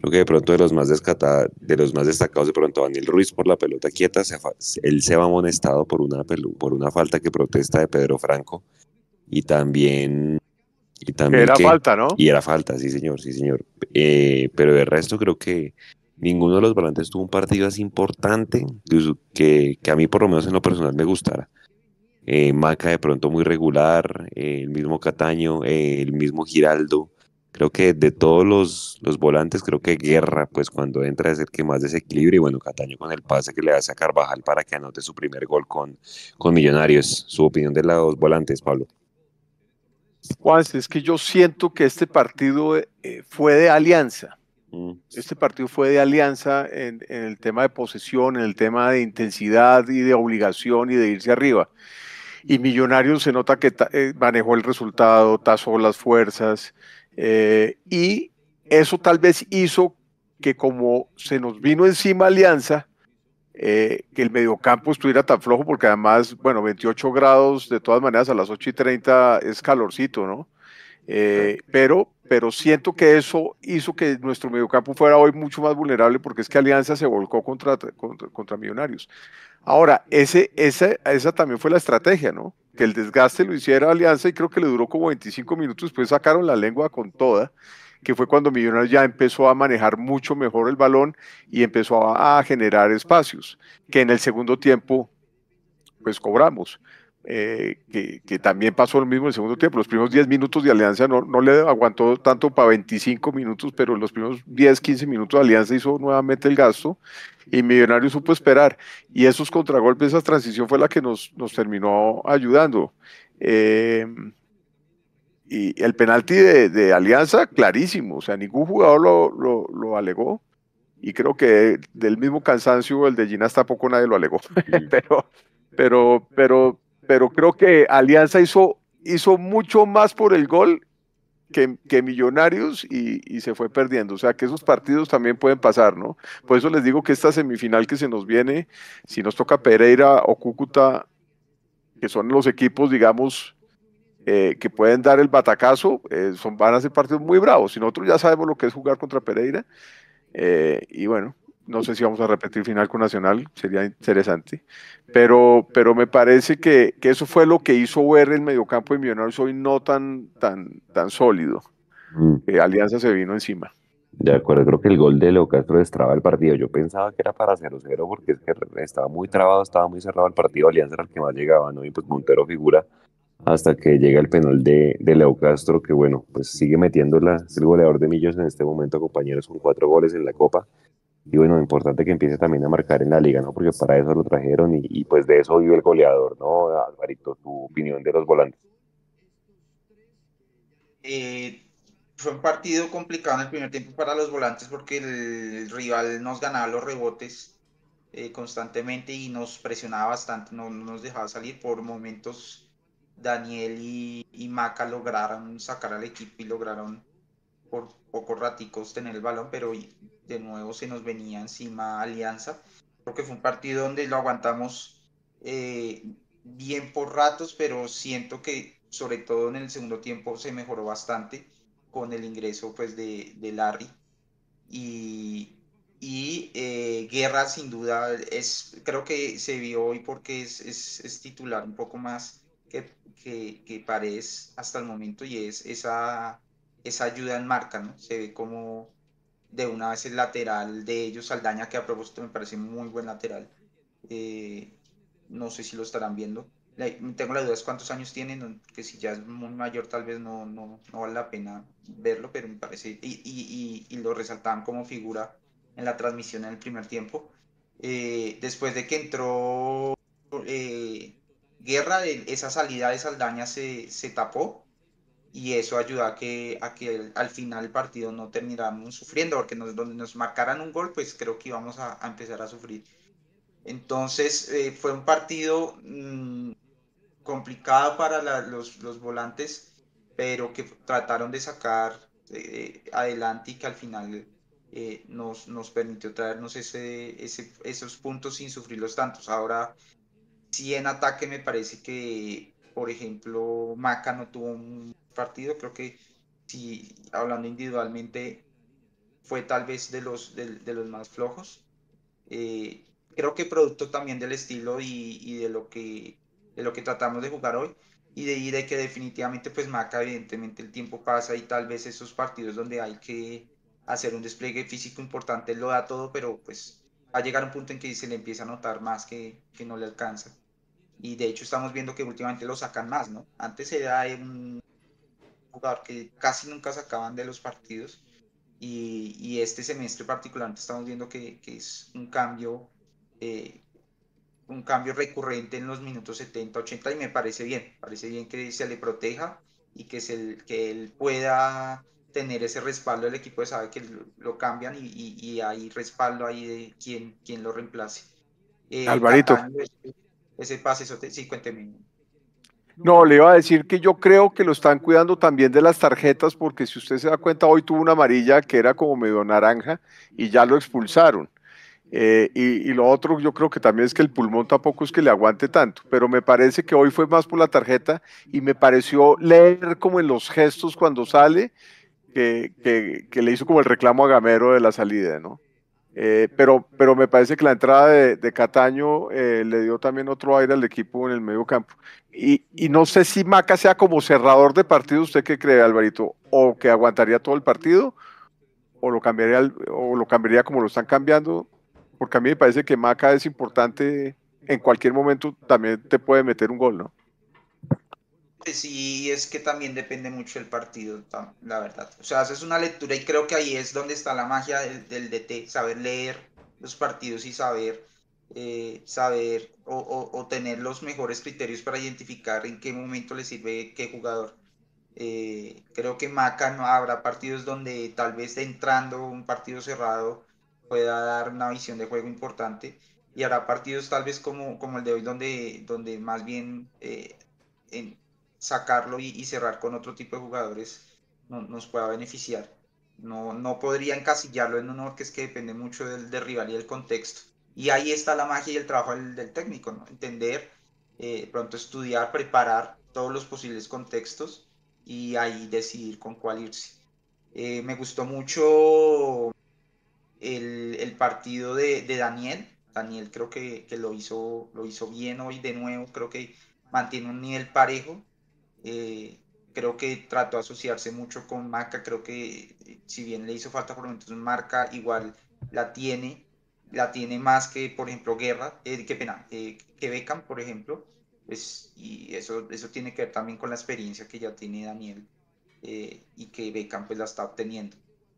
Creo que de pronto de los más, de los más destacados, de pronto Daniel Ruiz por la pelota quieta, se él se va amonestado por una, por una falta que protesta de Pedro Franco y también... Y también era que, falta, ¿no? Y era falta, sí señor, sí señor. Eh, pero de resto creo que ninguno de los volantes tuvo un partido así importante que, que a mí por lo menos en lo personal me gustara. Eh, Maca de pronto muy regular, eh, el mismo Cataño, eh, el mismo Giraldo. Creo que de todos los, los, volantes, creo que Guerra, pues cuando entra es el que más desequilibra y bueno, Cataño con el pase que le hace a Carvajal para que anote su primer gol con, con Millonarios. Su opinión de los volantes, Pablo. Juan, es que yo siento que este partido fue de alianza. Este partido fue de alianza en, en, el tema de posesión, en el tema de intensidad y de obligación y de irse arriba. Y Millonarios se nota que eh, manejó el resultado, tasó las fuerzas eh, y eso tal vez hizo que como se nos vino encima Alianza, eh, que el mediocampo estuviera tan flojo, porque además, bueno, 28 grados de todas maneras a las 8 y 30 es calorcito, ¿no? Eh, pero, pero siento que eso hizo que nuestro mediocampo fuera hoy mucho más vulnerable porque es que Alianza se volcó contra, contra, Millonarios. Ahora, ese, esa, esa también fue la estrategia, ¿no? Que el desgaste lo hiciera Alianza y creo que le duró como 25 minutos, después sacaron la lengua con toda que fue cuando Millonarios ya empezó a manejar mucho mejor el balón y empezó a, a generar espacios, que en el segundo tiempo pues cobramos. Eh, que, que, también pasó lo mismo en el segundo tiempo. Los primeros 10 minutos de Alianza no, no le aguantó tanto para 25 minutos, pero los primeros 10, 15 minutos Alianza hizo nuevamente el gasto y Millonarios supo esperar. Y esos contragolpes, esa transición fue la que nos, nos terminó ayudando. Eh, y el penalti de, de, Alianza, clarísimo, o sea, ningún jugador lo, lo, lo, alegó. Y creo que del mismo cansancio, el de Ginas tampoco nadie lo alegó. pero, pero, pero, pero creo que Alianza hizo, hizo mucho más por el gol que, que Millonarios y, se fue perdiendo. O sea, que esos partidos también pueden pasar, ¿no? Por eso les digo que esta semifinal que se nos viene, si nos toca Pereira o Cúcuta, que son los equipos, digamos, eh, que pueden dar el batacazo, eh, son, van a ser partidos muy bravos. Y nosotros ya sabemos lo que es jugar contra Pereira. Eh, y bueno, no sé si vamos a repetir final con Nacional, sería interesante. Pero, pero me parece que, que eso fue lo que hizo ver el mediocampo de Millonarios hoy no tan, tan, tan sólido. Mm. Alianza se vino encima. De acuerdo, creo que el gol de Leo Castro destraba el partido. Yo pensaba que era para 0-0 porque es que estaba muy trabado, estaba muy cerrado el partido. Alianza era el que más llegaba, ¿no? Y pues Montero figura hasta que llega el penal de, de, Leo Castro, que bueno, pues sigue metiéndola, es el goleador de Millos en este momento, compañeros, con cuatro goles en la Copa. Y bueno, importante que empiece también a marcar en la liga, ¿no? Porque para eso lo trajeron y, pues de eso vive el goleador, ¿no? Alvarito, tu opinión de los volantes. Eh, fue un partido complicado en el primer tiempo para los volantes porque el rival nos ganaba los rebotes eh, constantemente y nos presionaba bastante, no, no nos dejaba salir por momentos Daniel y, Maca lograron sacar al equipo y lograron por pocos raticos tener el balón, pero de nuevo se nos venía encima Alianza. Creo que fue un partido donde lo aguantamos eh, bien por ratos, pero siento que sobre todo en el segundo tiempo se mejoró bastante con el ingreso pues de, de Larry. y, eh, Guerra sin duda es, creo que se vio hoy porque es, es, titular un poco más que, que, que, Paredes hasta el momento y es esa, esa ayuda en marca, ¿no? Se ve como de una vez el lateral de ellos, Saldaña, que a propósito me parece muy buen lateral. Eh, no sé si lo estarán viendo. Tengo la duda de cuántos años tienen, que si ya es muy mayor tal vez no, no, no vale la pena verlo, pero me parece, y, y, y, lo resaltaban como figura en la transmisión en el primer tiempo. Eh, después de que entró eh, Guerra, esa salida de Saldaña se, se tapó y eso ayudó a que, a que al final el partido no termináramos sufriendo, porque nos, donde nos marcaran un gol, pues creo que íbamos a, a empezar a sufrir. Entonces eh, fue un partido mmm, complicado para la, los, los, volantes, pero que trataron de sacar eh, adelante y que al final eh, nos, nos permitió traernos ese, ese, esos puntos sin sufrir los tantos. Ahora, sí en ataque me parece que, por ejemplo, Maca no tuvo un partido, creo que si hablando individualmente fue tal vez de los, de, de los más flojos. Eh, creo que producto también del estilo y, y, de, lo que, de lo que tratamos de jugar hoy y de, y de que definitivamente pues Maca evidentemente el tiempo pasa y tal vez esos partidos donde hay que hacer un despliegue físico importante lo da todo, pero pues va a llegar un punto en que se le empieza a notar más que, que no le alcanza. Y de hecho estamos viendo que últimamente lo sacan más, ¿no? Antes era un jugador que casi nunca sacaban de los partidos y, y este semestre particularmente estamos viendo que, que es un cambio eh, un cambio recurrente en los minutos 70, 80 y me parece bien, parece bien que se le proteja y que, se, que él pueda tener ese respaldo del equipo de sabe que lo, cambian y, y, hay respaldo ahí de quien, quien lo reemplace. Eh, Alvarito. ese, pase, eso sí, cuénteme. No, le iba a decir que yo creo que lo están cuidando también de las tarjetas, porque si usted se da cuenta, hoy tuvo una amarilla que era como medio naranja y ya lo expulsaron. Eh, y, lo otro, yo creo que también es que el pulmón tampoco es que le aguante tanto, pero me parece que hoy fue más por la tarjeta y me pareció leer como en los gestos cuando sale que, que, le hizo como el reclamo a Gamero de la salida, ¿no? Eh, pero, pero me parece que la entrada de, Cataño eh, le dio también otro aire al equipo en el medio campo. Y, y, no sé si Maca sea como cerrador de partido, ¿usted qué cree, Alvarito? ¿O que aguantaría todo el partido? ¿O lo cambiaría, o lo cambiaría como lo están cambiando? porque a mí me parece que Maca es importante, en cualquier momento también te puede meter un gol, ¿no? Sí, es que también depende mucho del partido, la verdad. O sea, haces una lectura y creo que ahí es donde está la magia del, DT, saber leer los partidos y saber, eh, saber o, tener los mejores criterios para identificar en qué momento le sirve qué jugador. Eh, creo que Maca no habrá partidos donde tal vez entrando un partido cerrado pueda dar una visión de juego importante y hará partidos tal vez como, como el de hoy donde, donde más bien eh, en sacarlo y, cerrar con otro tipo de jugadores no, nos pueda beneficiar. No, no podría encasillarlo en uno que es que depende mucho del, del rival y del contexto. Y ahí está la magia y el trabajo del, técnico, entender, eh, pronto estudiar, preparar todos los posibles contextos y ahí decidir con cuál irse. Eh, me gustó mucho el, el partido de, de, Daniel. Daniel creo que, que, lo, hizo, lo hizo bien hoy de nuevo, creo que mantiene un nivel parejo. Eh, creo que trató de asociarse mucho con Maca, creo que eh, si bien le hizo falta por momentos Marca, igual la tiene, la tiene más que, por ejemplo, Guerra, eh, qué pena, eh, que Beckham, por ejemplo, pues, y eso, eso tiene que ver también con la experiencia que ya tiene Daniel y que Beckham pues la está obteniendo.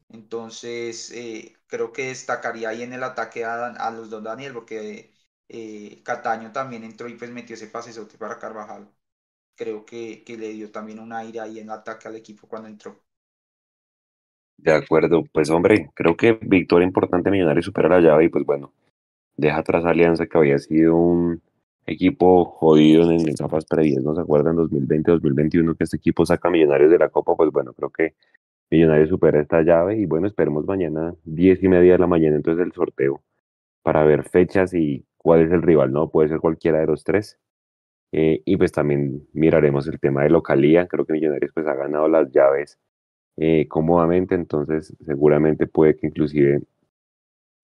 Entonces, eh, creo que destacaría ahí en el ataque a, los dos Daniel, porque eh, Cataño también entró y pues metió ese pasesote para Carvajal. Creo que, que, le dio también un aire ahí en ataque al equipo cuando entró. De acuerdo, pues hombre, creo que victoria importante Millonario supera la llave y pues bueno, deja atrás Alianza que había sido un equipo jodido en etapas previas, ¿no se acuerdan? 2020-2021 que este equipo saca Millonarios de la Copa, pues bueno, creo que Millonarios supera esta llave y bueno, esperemos mañana 10 y media de la mañana entonces el sorteo para ver fechas y cuál es el rival, ¿no? Puede ser cualquiera de los tres. Eh, y pues también miraremos el tema de localía. Creo que Millonarios pues ha ganado las llaves eh, cómodamente, entonces seguramente puede que inclusive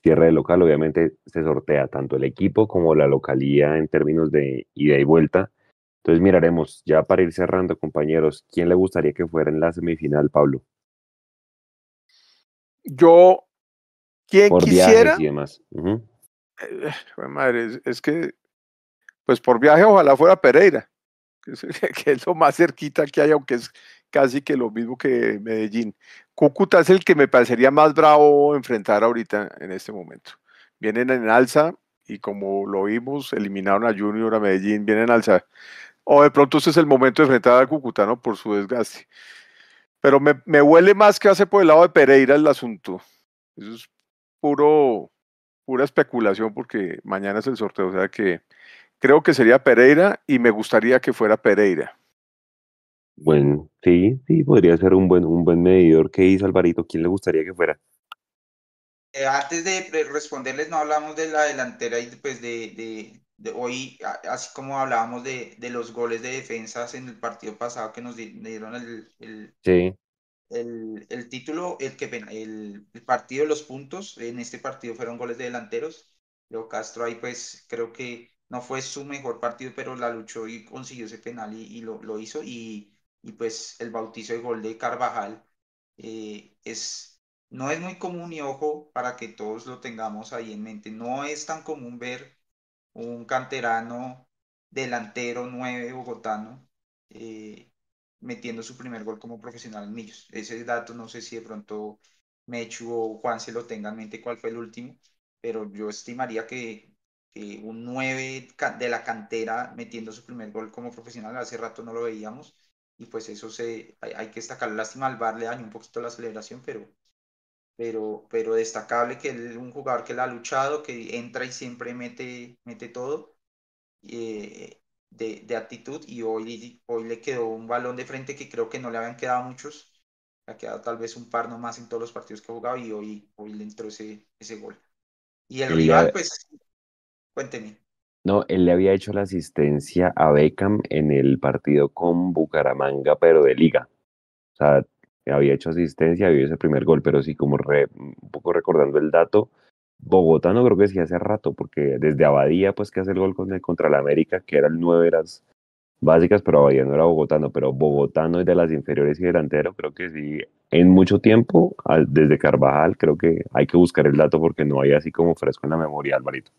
cierre de local, obviamente se sortea tanto el equipo como la localía en términos de ida y vuelta. Entonces miraremos, ya para ir cerrando, compañeros, ¿quién le gustaría que fuera en la semifinal, Pablo? Yo, ¿quién Por quisiera? viajes y demás. Ujú. Eh, madre, es, es que, pues por viaje ojalá fuera Pereira, que es, que lo más cerquita que hay, aunque es casi que lo mismo que Medellín. Cúcuta es el que me parecería más bravo enfrentar ahorita en este momento. Vienen en alza y como lo vimos, eliminaron a Junior, a Medellín, vienen en alza. O de pronto ese es el momento de enfrentar a Cúcuta, ¿no? Por su desgaste. Pero me, me huele más que hace por el lado de Pereira el asunto. Eso es puro, pura especulación porque mañana es el sorteo. O sea que creo que sería Pereira y me gustaría que fuera Pereira. Bueno, sí, sí, podría ser un buen, un buen medidor. ¿Qué dice Alvarito? ¿Quién le gustaría que fuera? Eh, antes de responderles, no hablamos de la delantera y pues de, de, de hoy, así como hablábamos de, de los goles de defensas en el partido pasado que nos di- dieron el, el, Sí, el, el título, el, que el, el partido de los puntos, en este partido fueron goles de delanteros. Leo Castro ahí pues creo que no fue su mejor partido, pero la luchó y consiguió ese penal y, lo, lo hizo. Y, y pues el bautizo de gol de Carvajal eh, es, no es muy común y ojo para que todos lo tengamos ahí en mente. No es tan común ver un canterano delantero 9 bogotano eh, metiendo su primer gol como profesional en Millos. Ese dato no sé si de pronto Mechu o Juan se lo tengan en mente cuál fue el último, pero yo estimaría que, que un 9 ca- de la cantera metiendo su primer gol como profesional, hace rato no lo veíamos, y pues eso se, hay, hay que destacar. Lástima al VAR le dañó un poquito la aceleración, pero, pero, pero destacable que es un jugador que la ha luchado, que entra y siempre mete, mete todo eh, de, de actitud y hoy, hoy le quedó un balón de frente que creo que no le habían quedado muchos, le ha quedado tal vez un par nomás en todos los partidos que ha jugado y hoy, hoy le entró ese, ese gol. Y el rival, pues, cuénteme. No, él le había hecho la asistencia a Beckham en el partido con Bucaramanga, pero de liga. O sea, había hecho asistencia, había ese primer gol, pero sí, como re- un poco recordando el dato, Bogotá no creo que sí hace rato, porque desde Abadía, pues que hace el gol con el- contra el América, que era el 9 de básicas, pero Abadía no era bogotano, pero bogotano y de las inferiores y delantero, creo que sí, en mucho tiempo, al- desde Carvajal, creo que hay que buscar el dato porque no hay así como fresco en la memoria, Alvarito.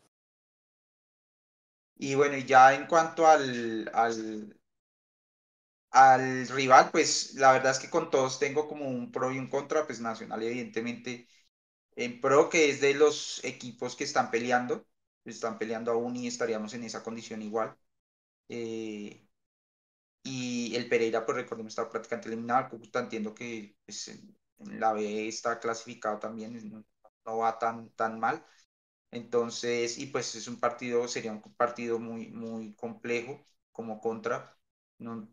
Y bueno, ya en cuanto al, al, al rival, pues la verdad es que con todos tengo como un pro y un contra, pues Nacional evidentemente en pro que es de los equipos que están peleando, están peleando aún y estaríamos en esa condición igual. Eh, y el Pereira, pues recordemos, está prácticamente eliminado. El Cúcuta entiendo que pues, en la B está clasificado también, no, no va tan, tan mal. Entonces, y pues es un partido, sería un partido muy, muy complejo como contra. No,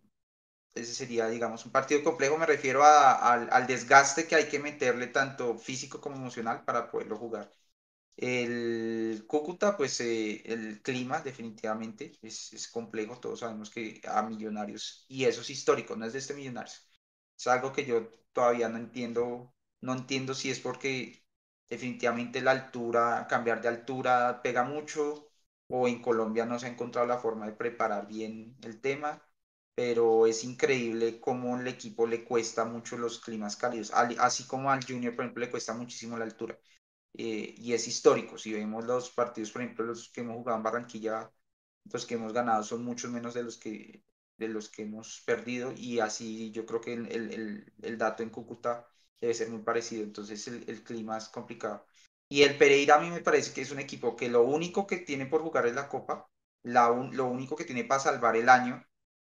ese sería, digamos, un partido complejo, me refiero a- al, al desgaste que hay que meterle tanto físico como emocional para poderlo jugar. El Cúcuta, pues eh, el clima definitivamente es, es complejo, todos sabemos que a Millonarios, y eso es histórico, no es de este Millonarios, es algo que yo todavía no entiendo, no entiendo si es porque definitivamente la altura, cambiar de altura pega mucho, o en Colombia no se ha encontrado la forma de preparar bien el tema, pero es increíble cómo el equipo le cuesta mucho los climas cálidos, así como al Junior, por ejemplo, le cuesta muchísimo la altura. Eh, y es histórico, si vemos los partidos, por ejemplo, los que hemos jugado en Barranquilla, los que hemos ganado son muchos menos de los que, de los que hemos perdido, y así yo creo que el, el, el dato en Cúcuta debe ser muy parecido, entonces el, clima es complicado. Y el Pereira a mí me parece que es un equipo que lo único que tiene por jugar es la Copa, la un- lo único que tiene para salvar el año,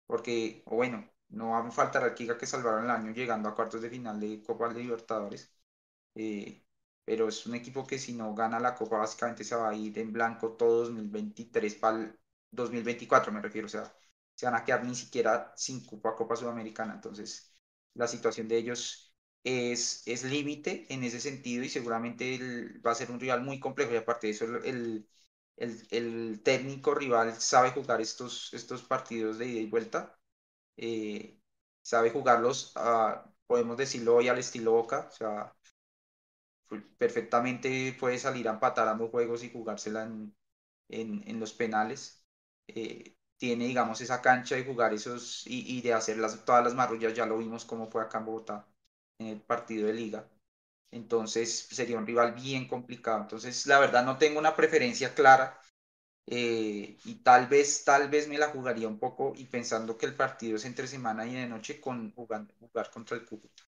porque, bueno, no va a faltar al diga que salvaron el año llegando a cuartos de final de Copa Libertadores, eh, pero es un equipo que si no gana la Copa básicamente se va a ir en blanco todo 2023 para el 2024 me refiero, o sea, se van a quedar ni siquiera sin Copa, Copa Sudamericana, entonces la situación de ellos es, es límite en ese sentido y seguramente el- va a ser un rival muy complejo. Y aparte de eso el, el, el técnico rival sabe jugar estos, estos partidos de ida y vuelta, eh, sabe jugarlos ah, podemos decirlo hoy al estilo Boca, o sea, perfectamente puede salir a empatar ambos juegos y jugársela en, en, los penales. Eh, tiene, digamos, esa cancha de jugar esos y, de hacer las, todas las marrullas, ya lo vimos cómo fue acá en Bogotá en el partido de liga. Entonces sería un rival bien complicado. Entonces, la verdad, no tengo una preferencia clara. Eh, y tal vez, tal vez me la jugaría un poco y pensando que el partido es entre semana y de noche con jugar contra el Cúcuta.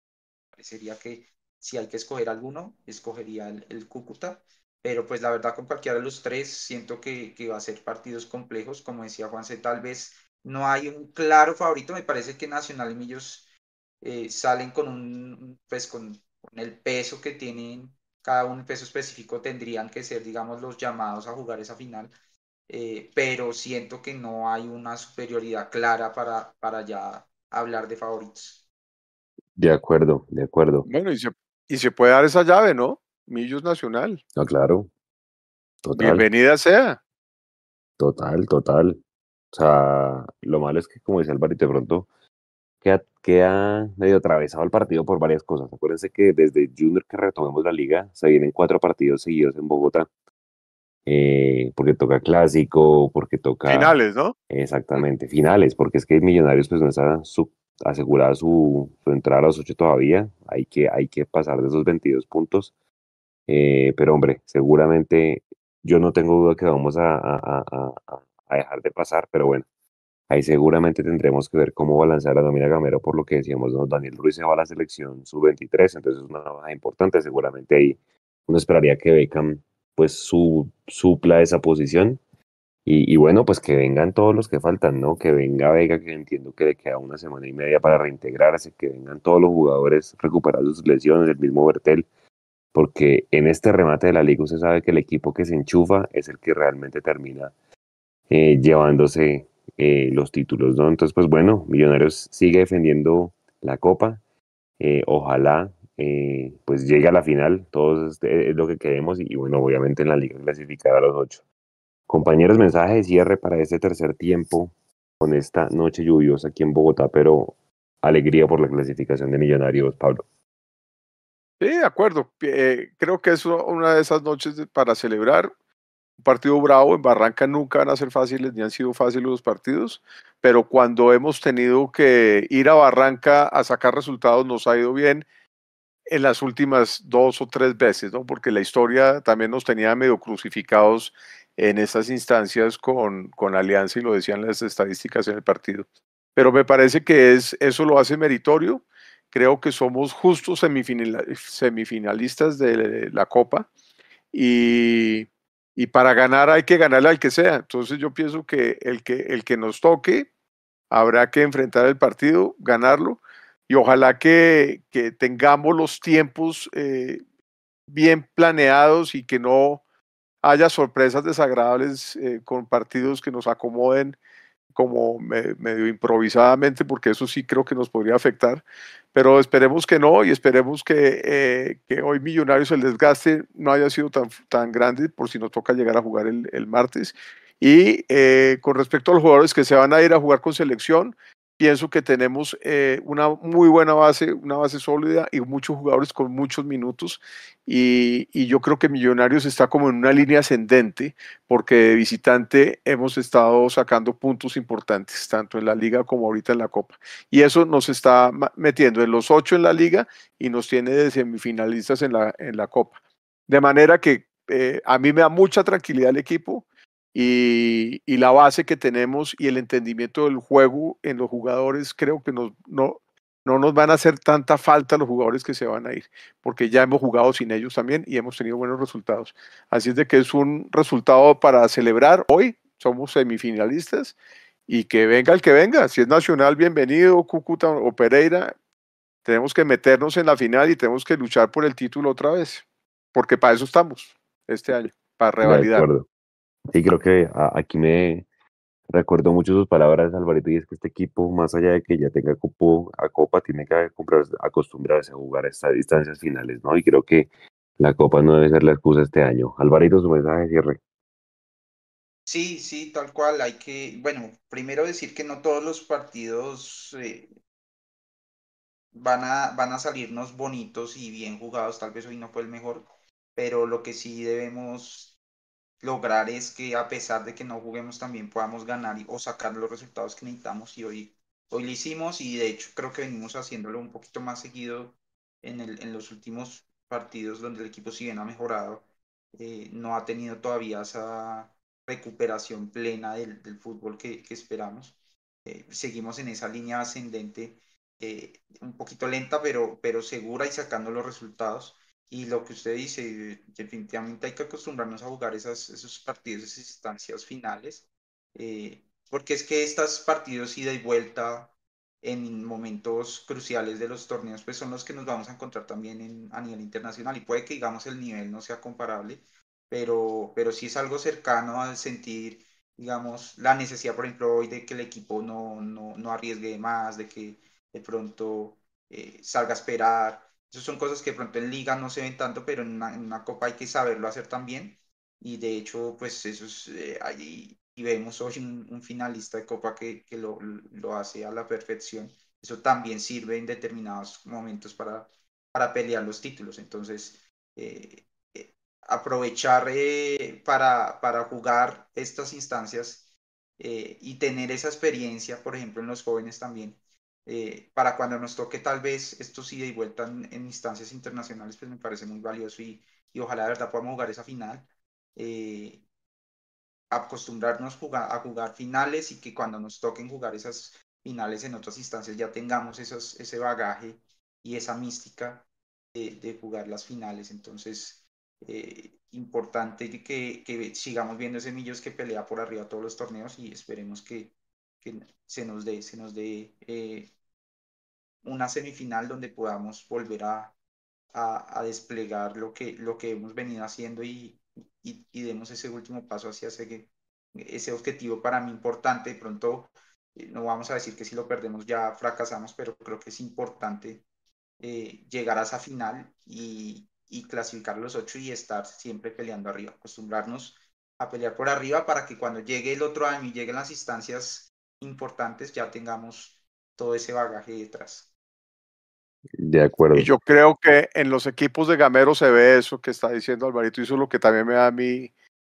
Parecería que si hay que escoger alguno, escogería el, Cúcuta, pero pues la verdad con cualquiera de los tres siento que, que va a ser partidos complejos, como decía Juanse, tal vez no hay un claro favorito, me parece que Nacional y Millos eh, salen con un, pues con, el peso que tienen, cada uno el peso específico tendrían que ser, digamos, los llamados a jugar esa final, eh, pero siento que no hay una superioridad clara para, para ya hablar de favoritos. De acuerdo, de acuerdo. Bueno, y se, y se puede dar esa llave, ¿no? Millos Nacional. No, claro. Total. Bienvenida sea. Total, total. O sea, lo malo es que, como dice Alvarito, de pronto queda, medio atravesado el partido por varias cosas. Acuérdense que desde Junior que retomemos la liga, se vienen cuatro partidos seguidos en Bogotá. Eh, porque toca clásico, porque toca... Finales, ¿no? Exactamente, finales, porque es que Millonarios pues no está su, asegurada su, su, entrada a los ocho todavía, hay que, hay que pasar de esos 22 puntos, eh, pero hombre, seguramente yo no tengo duda que vamos a, a, a, dejar de pasar, pero bueno, ahí seguramente tendremos que ver cómo balancear a Domina Gamero, por lo que decíamos. Daniel Ruiz se va a la selección sub-23, entonces es una baja importante, seguramente ahí uno esperaría que Beckham pues su, supla esa posición, y, bueno, pues que vengan todos los que faltan, ¿no? Que venga Vega, que entiendo que le queda una semana y media para reintegrarse, que vengan todos los jugadores recuperados sus lesiones, el mismo Bertel, porque en este remate de la liga usted sabe que el equipo que se enchufa es el que realmente termina eh, llevándose eh, los títulos, ¿no? Entonces, pues bueno, Millonarios sigue defendiendo la copa, eh, ojalá pues llegue a la final, todo es, lo que queremos y, bueno, obviamente en la liga clasificada a los ocho. Compañeros, mensaje de cierre para este tercer tiempo con esta noche lluviosa aquí en Bogotá, pero alegría por la clasificación de Millonarios, Pablo. Sí, de acuerdo. Eh, creo que es una de esas noches para celebrar. Un partido bravo en Barranca nunca van a ser fáciles ni han sido fáciles los partidos, pero cuando hemos tenido que ir a Barranca a sacar resultados nos ha ido bien en las últimas dos o tres veces, ¿no? Porque la historia también nos tenía medio crucificados en estas instancias con, con Alianza y lo decían las estadísticas en el partido. Pero me parece que es, eso lo hace meritorio. Creo que somos justos semifinalistas de la Copa y, y, para ganar hay que ganarle al que sea. Entonces yo pienso que el que, el que nos toque habrá que enfrentar el partido, ganarlo y ojalá que, que tengamos los tiempos eh, bien planeados y que no haya sorpresas desagradables eh, con partidos que nos acomoden como medio improvisadamente, porque eso sí creo que nos podría afectar, pero esperemos que no y esperemos que, eh, que hoy Millonarios el desgaste no haya sido tan, tan grande por si nos toca llegar a jugar el, el martes. Y eh, con respecto a los jugadores que se van a ir a jugar con selección, pienso que tenemos eh, una muy buena base, una base sólida y muchos jugadores con muchos minutos. Y, yo creo que Millonarios está como en una línea ascendente, porque de visitante hemos estado sacando puntos importantes, tanto en la liga como ahorita en la Copa. Y eso nos está metiendo en los ocho en la liga y nos tiene de semifinalistas en la, en la Copa. De manera que eh, a mí me da mucha tranquilidad el equipo y, la base que tenemos y el entendimiento del juego en los jugadores, creo que nos, no, no nos van a hacer tanta falta los jugadores que se van a ir, porque ya hemos jugado sin ellos también y hemos tenido buenos resultados. Así es de que es un resultado para celebrar. Hoy somos semifinalistas y que venga el que venga. Si es Nacional, bienvenido, Cúcuta o Pereira. Tenemos que meternos en la final y tenemos que luchar por el título otra vez, porque para eso estamos este año, para revalidar. Sí, creo que aquí me recuerdo mucho sus palabras, Alvarito, y es que este equipo, más allá de que ya tenga cupo a Copa, tiene que acostumbrarse a jugar a estas distancias finales, ¿no? Y creo que la Copa no debe ser la excusa este año. Alvarito, su mensaje de cierre. Sí, sí, tal cual. Hay que, bueno, primero decir que no todos los partidos eh, van a, van a salirnos bonitos y bien jugados. Tal vez hoy no fue el mejor, pero lo que sí debemos lograr es que a pesar de que no juguemos también podamos ganar o sacar los resultados que necesitamos y hoy, hoy lo hicimos y de hecho creo que venimos haciéndolo un poquito más seguido en, el, en los últimos partidos donde el equipo si bien ha mejorado, eh, no ha tenido todavía esa recuperación plena del, del fútbol que, que esperamos. Eh, seguimos en esa línea ascendente eh, un poquito lenta, pero, pero segura y sacando los resultados. Y lo que usted dice, definitivamente hay que acostumbrarnos a jugar esas, esos partidos, esas instancias finales, eh, porque es que estos partidos ida y vuelta en momentos cruciales de los torneos, pues son los que nos vamos a encontrar también en, a nivel internacional. Y puede que, digamos, el nivel no sea comparable, pero, pero sí es algo cercano al sentir, digamos, la necesidad, por ejemplo, hoy de que el equipo no, no, no arriesgue más, de que de pronto eh, salga a esperar. Esas son cosas que de pronto en liga no se ven tanto, pero en una, copa hay que saberlo hacer también. Y de hecho, pues eso es eh, ahí, y vemos hoy un, finalista de copa que, que lo, lo, hace a la perfección. Eso también sirve en determinados momentos para, para pelear los títulos. Entonces, eh, aprovechar para, para jugar estas instancias y tener esa experiencia, por ejemplo, en los jóvenes también, eh, para cuando nos toque tal vez esto sí de vuelta en, instancias internacionales, pues me parece muy valioso y, y, ojalá de verdad podamos jugar esa final. Eh, acostumbrarnos a jugar finales y que cuando nos toquen jugar esas finales en otras instancias ya tengamos esos, ese bagaje y esa mística de, de jugar las finales. Entonces, eh, importante que, que, sigamos viendo ese Millos que pelea por arriba todos los torneos y esperemos que, que se nos dé, se nos dé eh, una semifinal donde podamos volver a, a, desplegar lo que, lo que hemos venido haciendo y, y, demos ese último paso hacia ese, ese objetivo para mí importante. De pronto, eh, no vamos a decir que si lo perdemos ya fracasamos, pero creo que es importante eh, llegar a esa final y, y clasificar los ocho y estar siempre peleando arriba, acostumbrarnos a pelear por arriba para que cuando llegue el otro año y lleguen las instancias importantes ya tengamos todo ese bagaje detrás. De acuerdo. Y yo creo que en los equipos de Gamero se ve eso que está diciendo Alvarito, y eso es lo que también me da a mí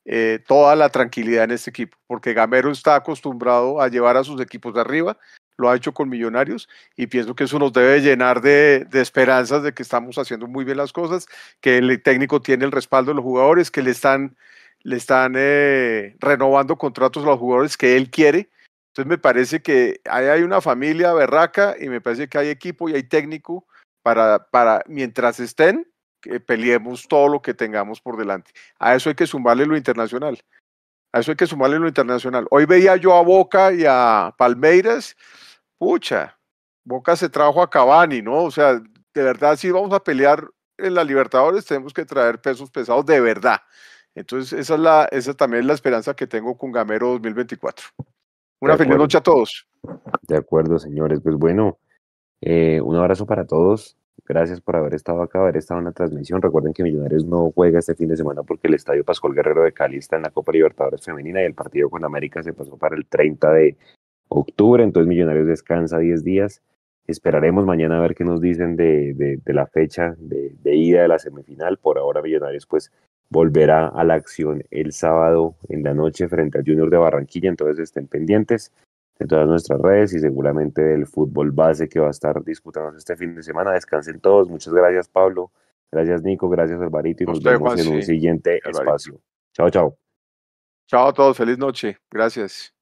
eh, toda la tranquilidad en este equipo, porque Gamero está acostumbrado a llevar a sus equipos de arriba, lo ha hecho con Millonarios, y pienso que eso nos debe llenar de, esperanzas de que estamos haciendo muy bien las cosas, que el técnico tiene el respaldo de los jugadores, que le están, le están eh, renovando contratos a los jugadores que él quiere, entonces me parece que ahí hay una familia berraca y me parece que hay equipo y hay técnico para, para mientras estén, que peleemos todo lo que tengamos por delante. A eso hay que sumarle lo internacional. A eso hay que sumarle lo internacional. Hoy veía yo a Boca y a Palmeiras, pucha, Boca se trajo a Cavani, ¿no? O sea, de verdad, si vamos a pelear en la Libertadores, tenemos que traer pesos pesados de verdad. Entonces, esa, es la, esa también es la esperanza que tengo con Gamero 2024. Una feliz noche a todos. De acuerdo, señores. Pues bueno, eh, un abrazo para todos. Gracias por haber estado acá, haber estado en la transmisión. Recuerden que Millonarios no juega este fin de semana porque el Estadio Pascual Guerrero de Cali está en la Copa Libertadores Femenina y el partido con América se pasó para el 30 de octubre. Entonces Millonarios descansa 10 días. Esperaremos mañana a ver qué nos dicen de, de, la fecha de, de, ida de la semifinal. Por ahora Millonarios pues volverá a la acción el sábado en la noche frente al Junior de Barranquilla, entonces estén pendientes de todas nuestras redes y seguramente del fútbol base que va a estar disputando este fin de semana. Descansen todos. Muchas gracias, Pablo. Gracias, Nico. Gracias, Alvarito. Y nos vemos en un siguiente espacio. Chao, chao. Chao a todos. Feliz noche. Gracias.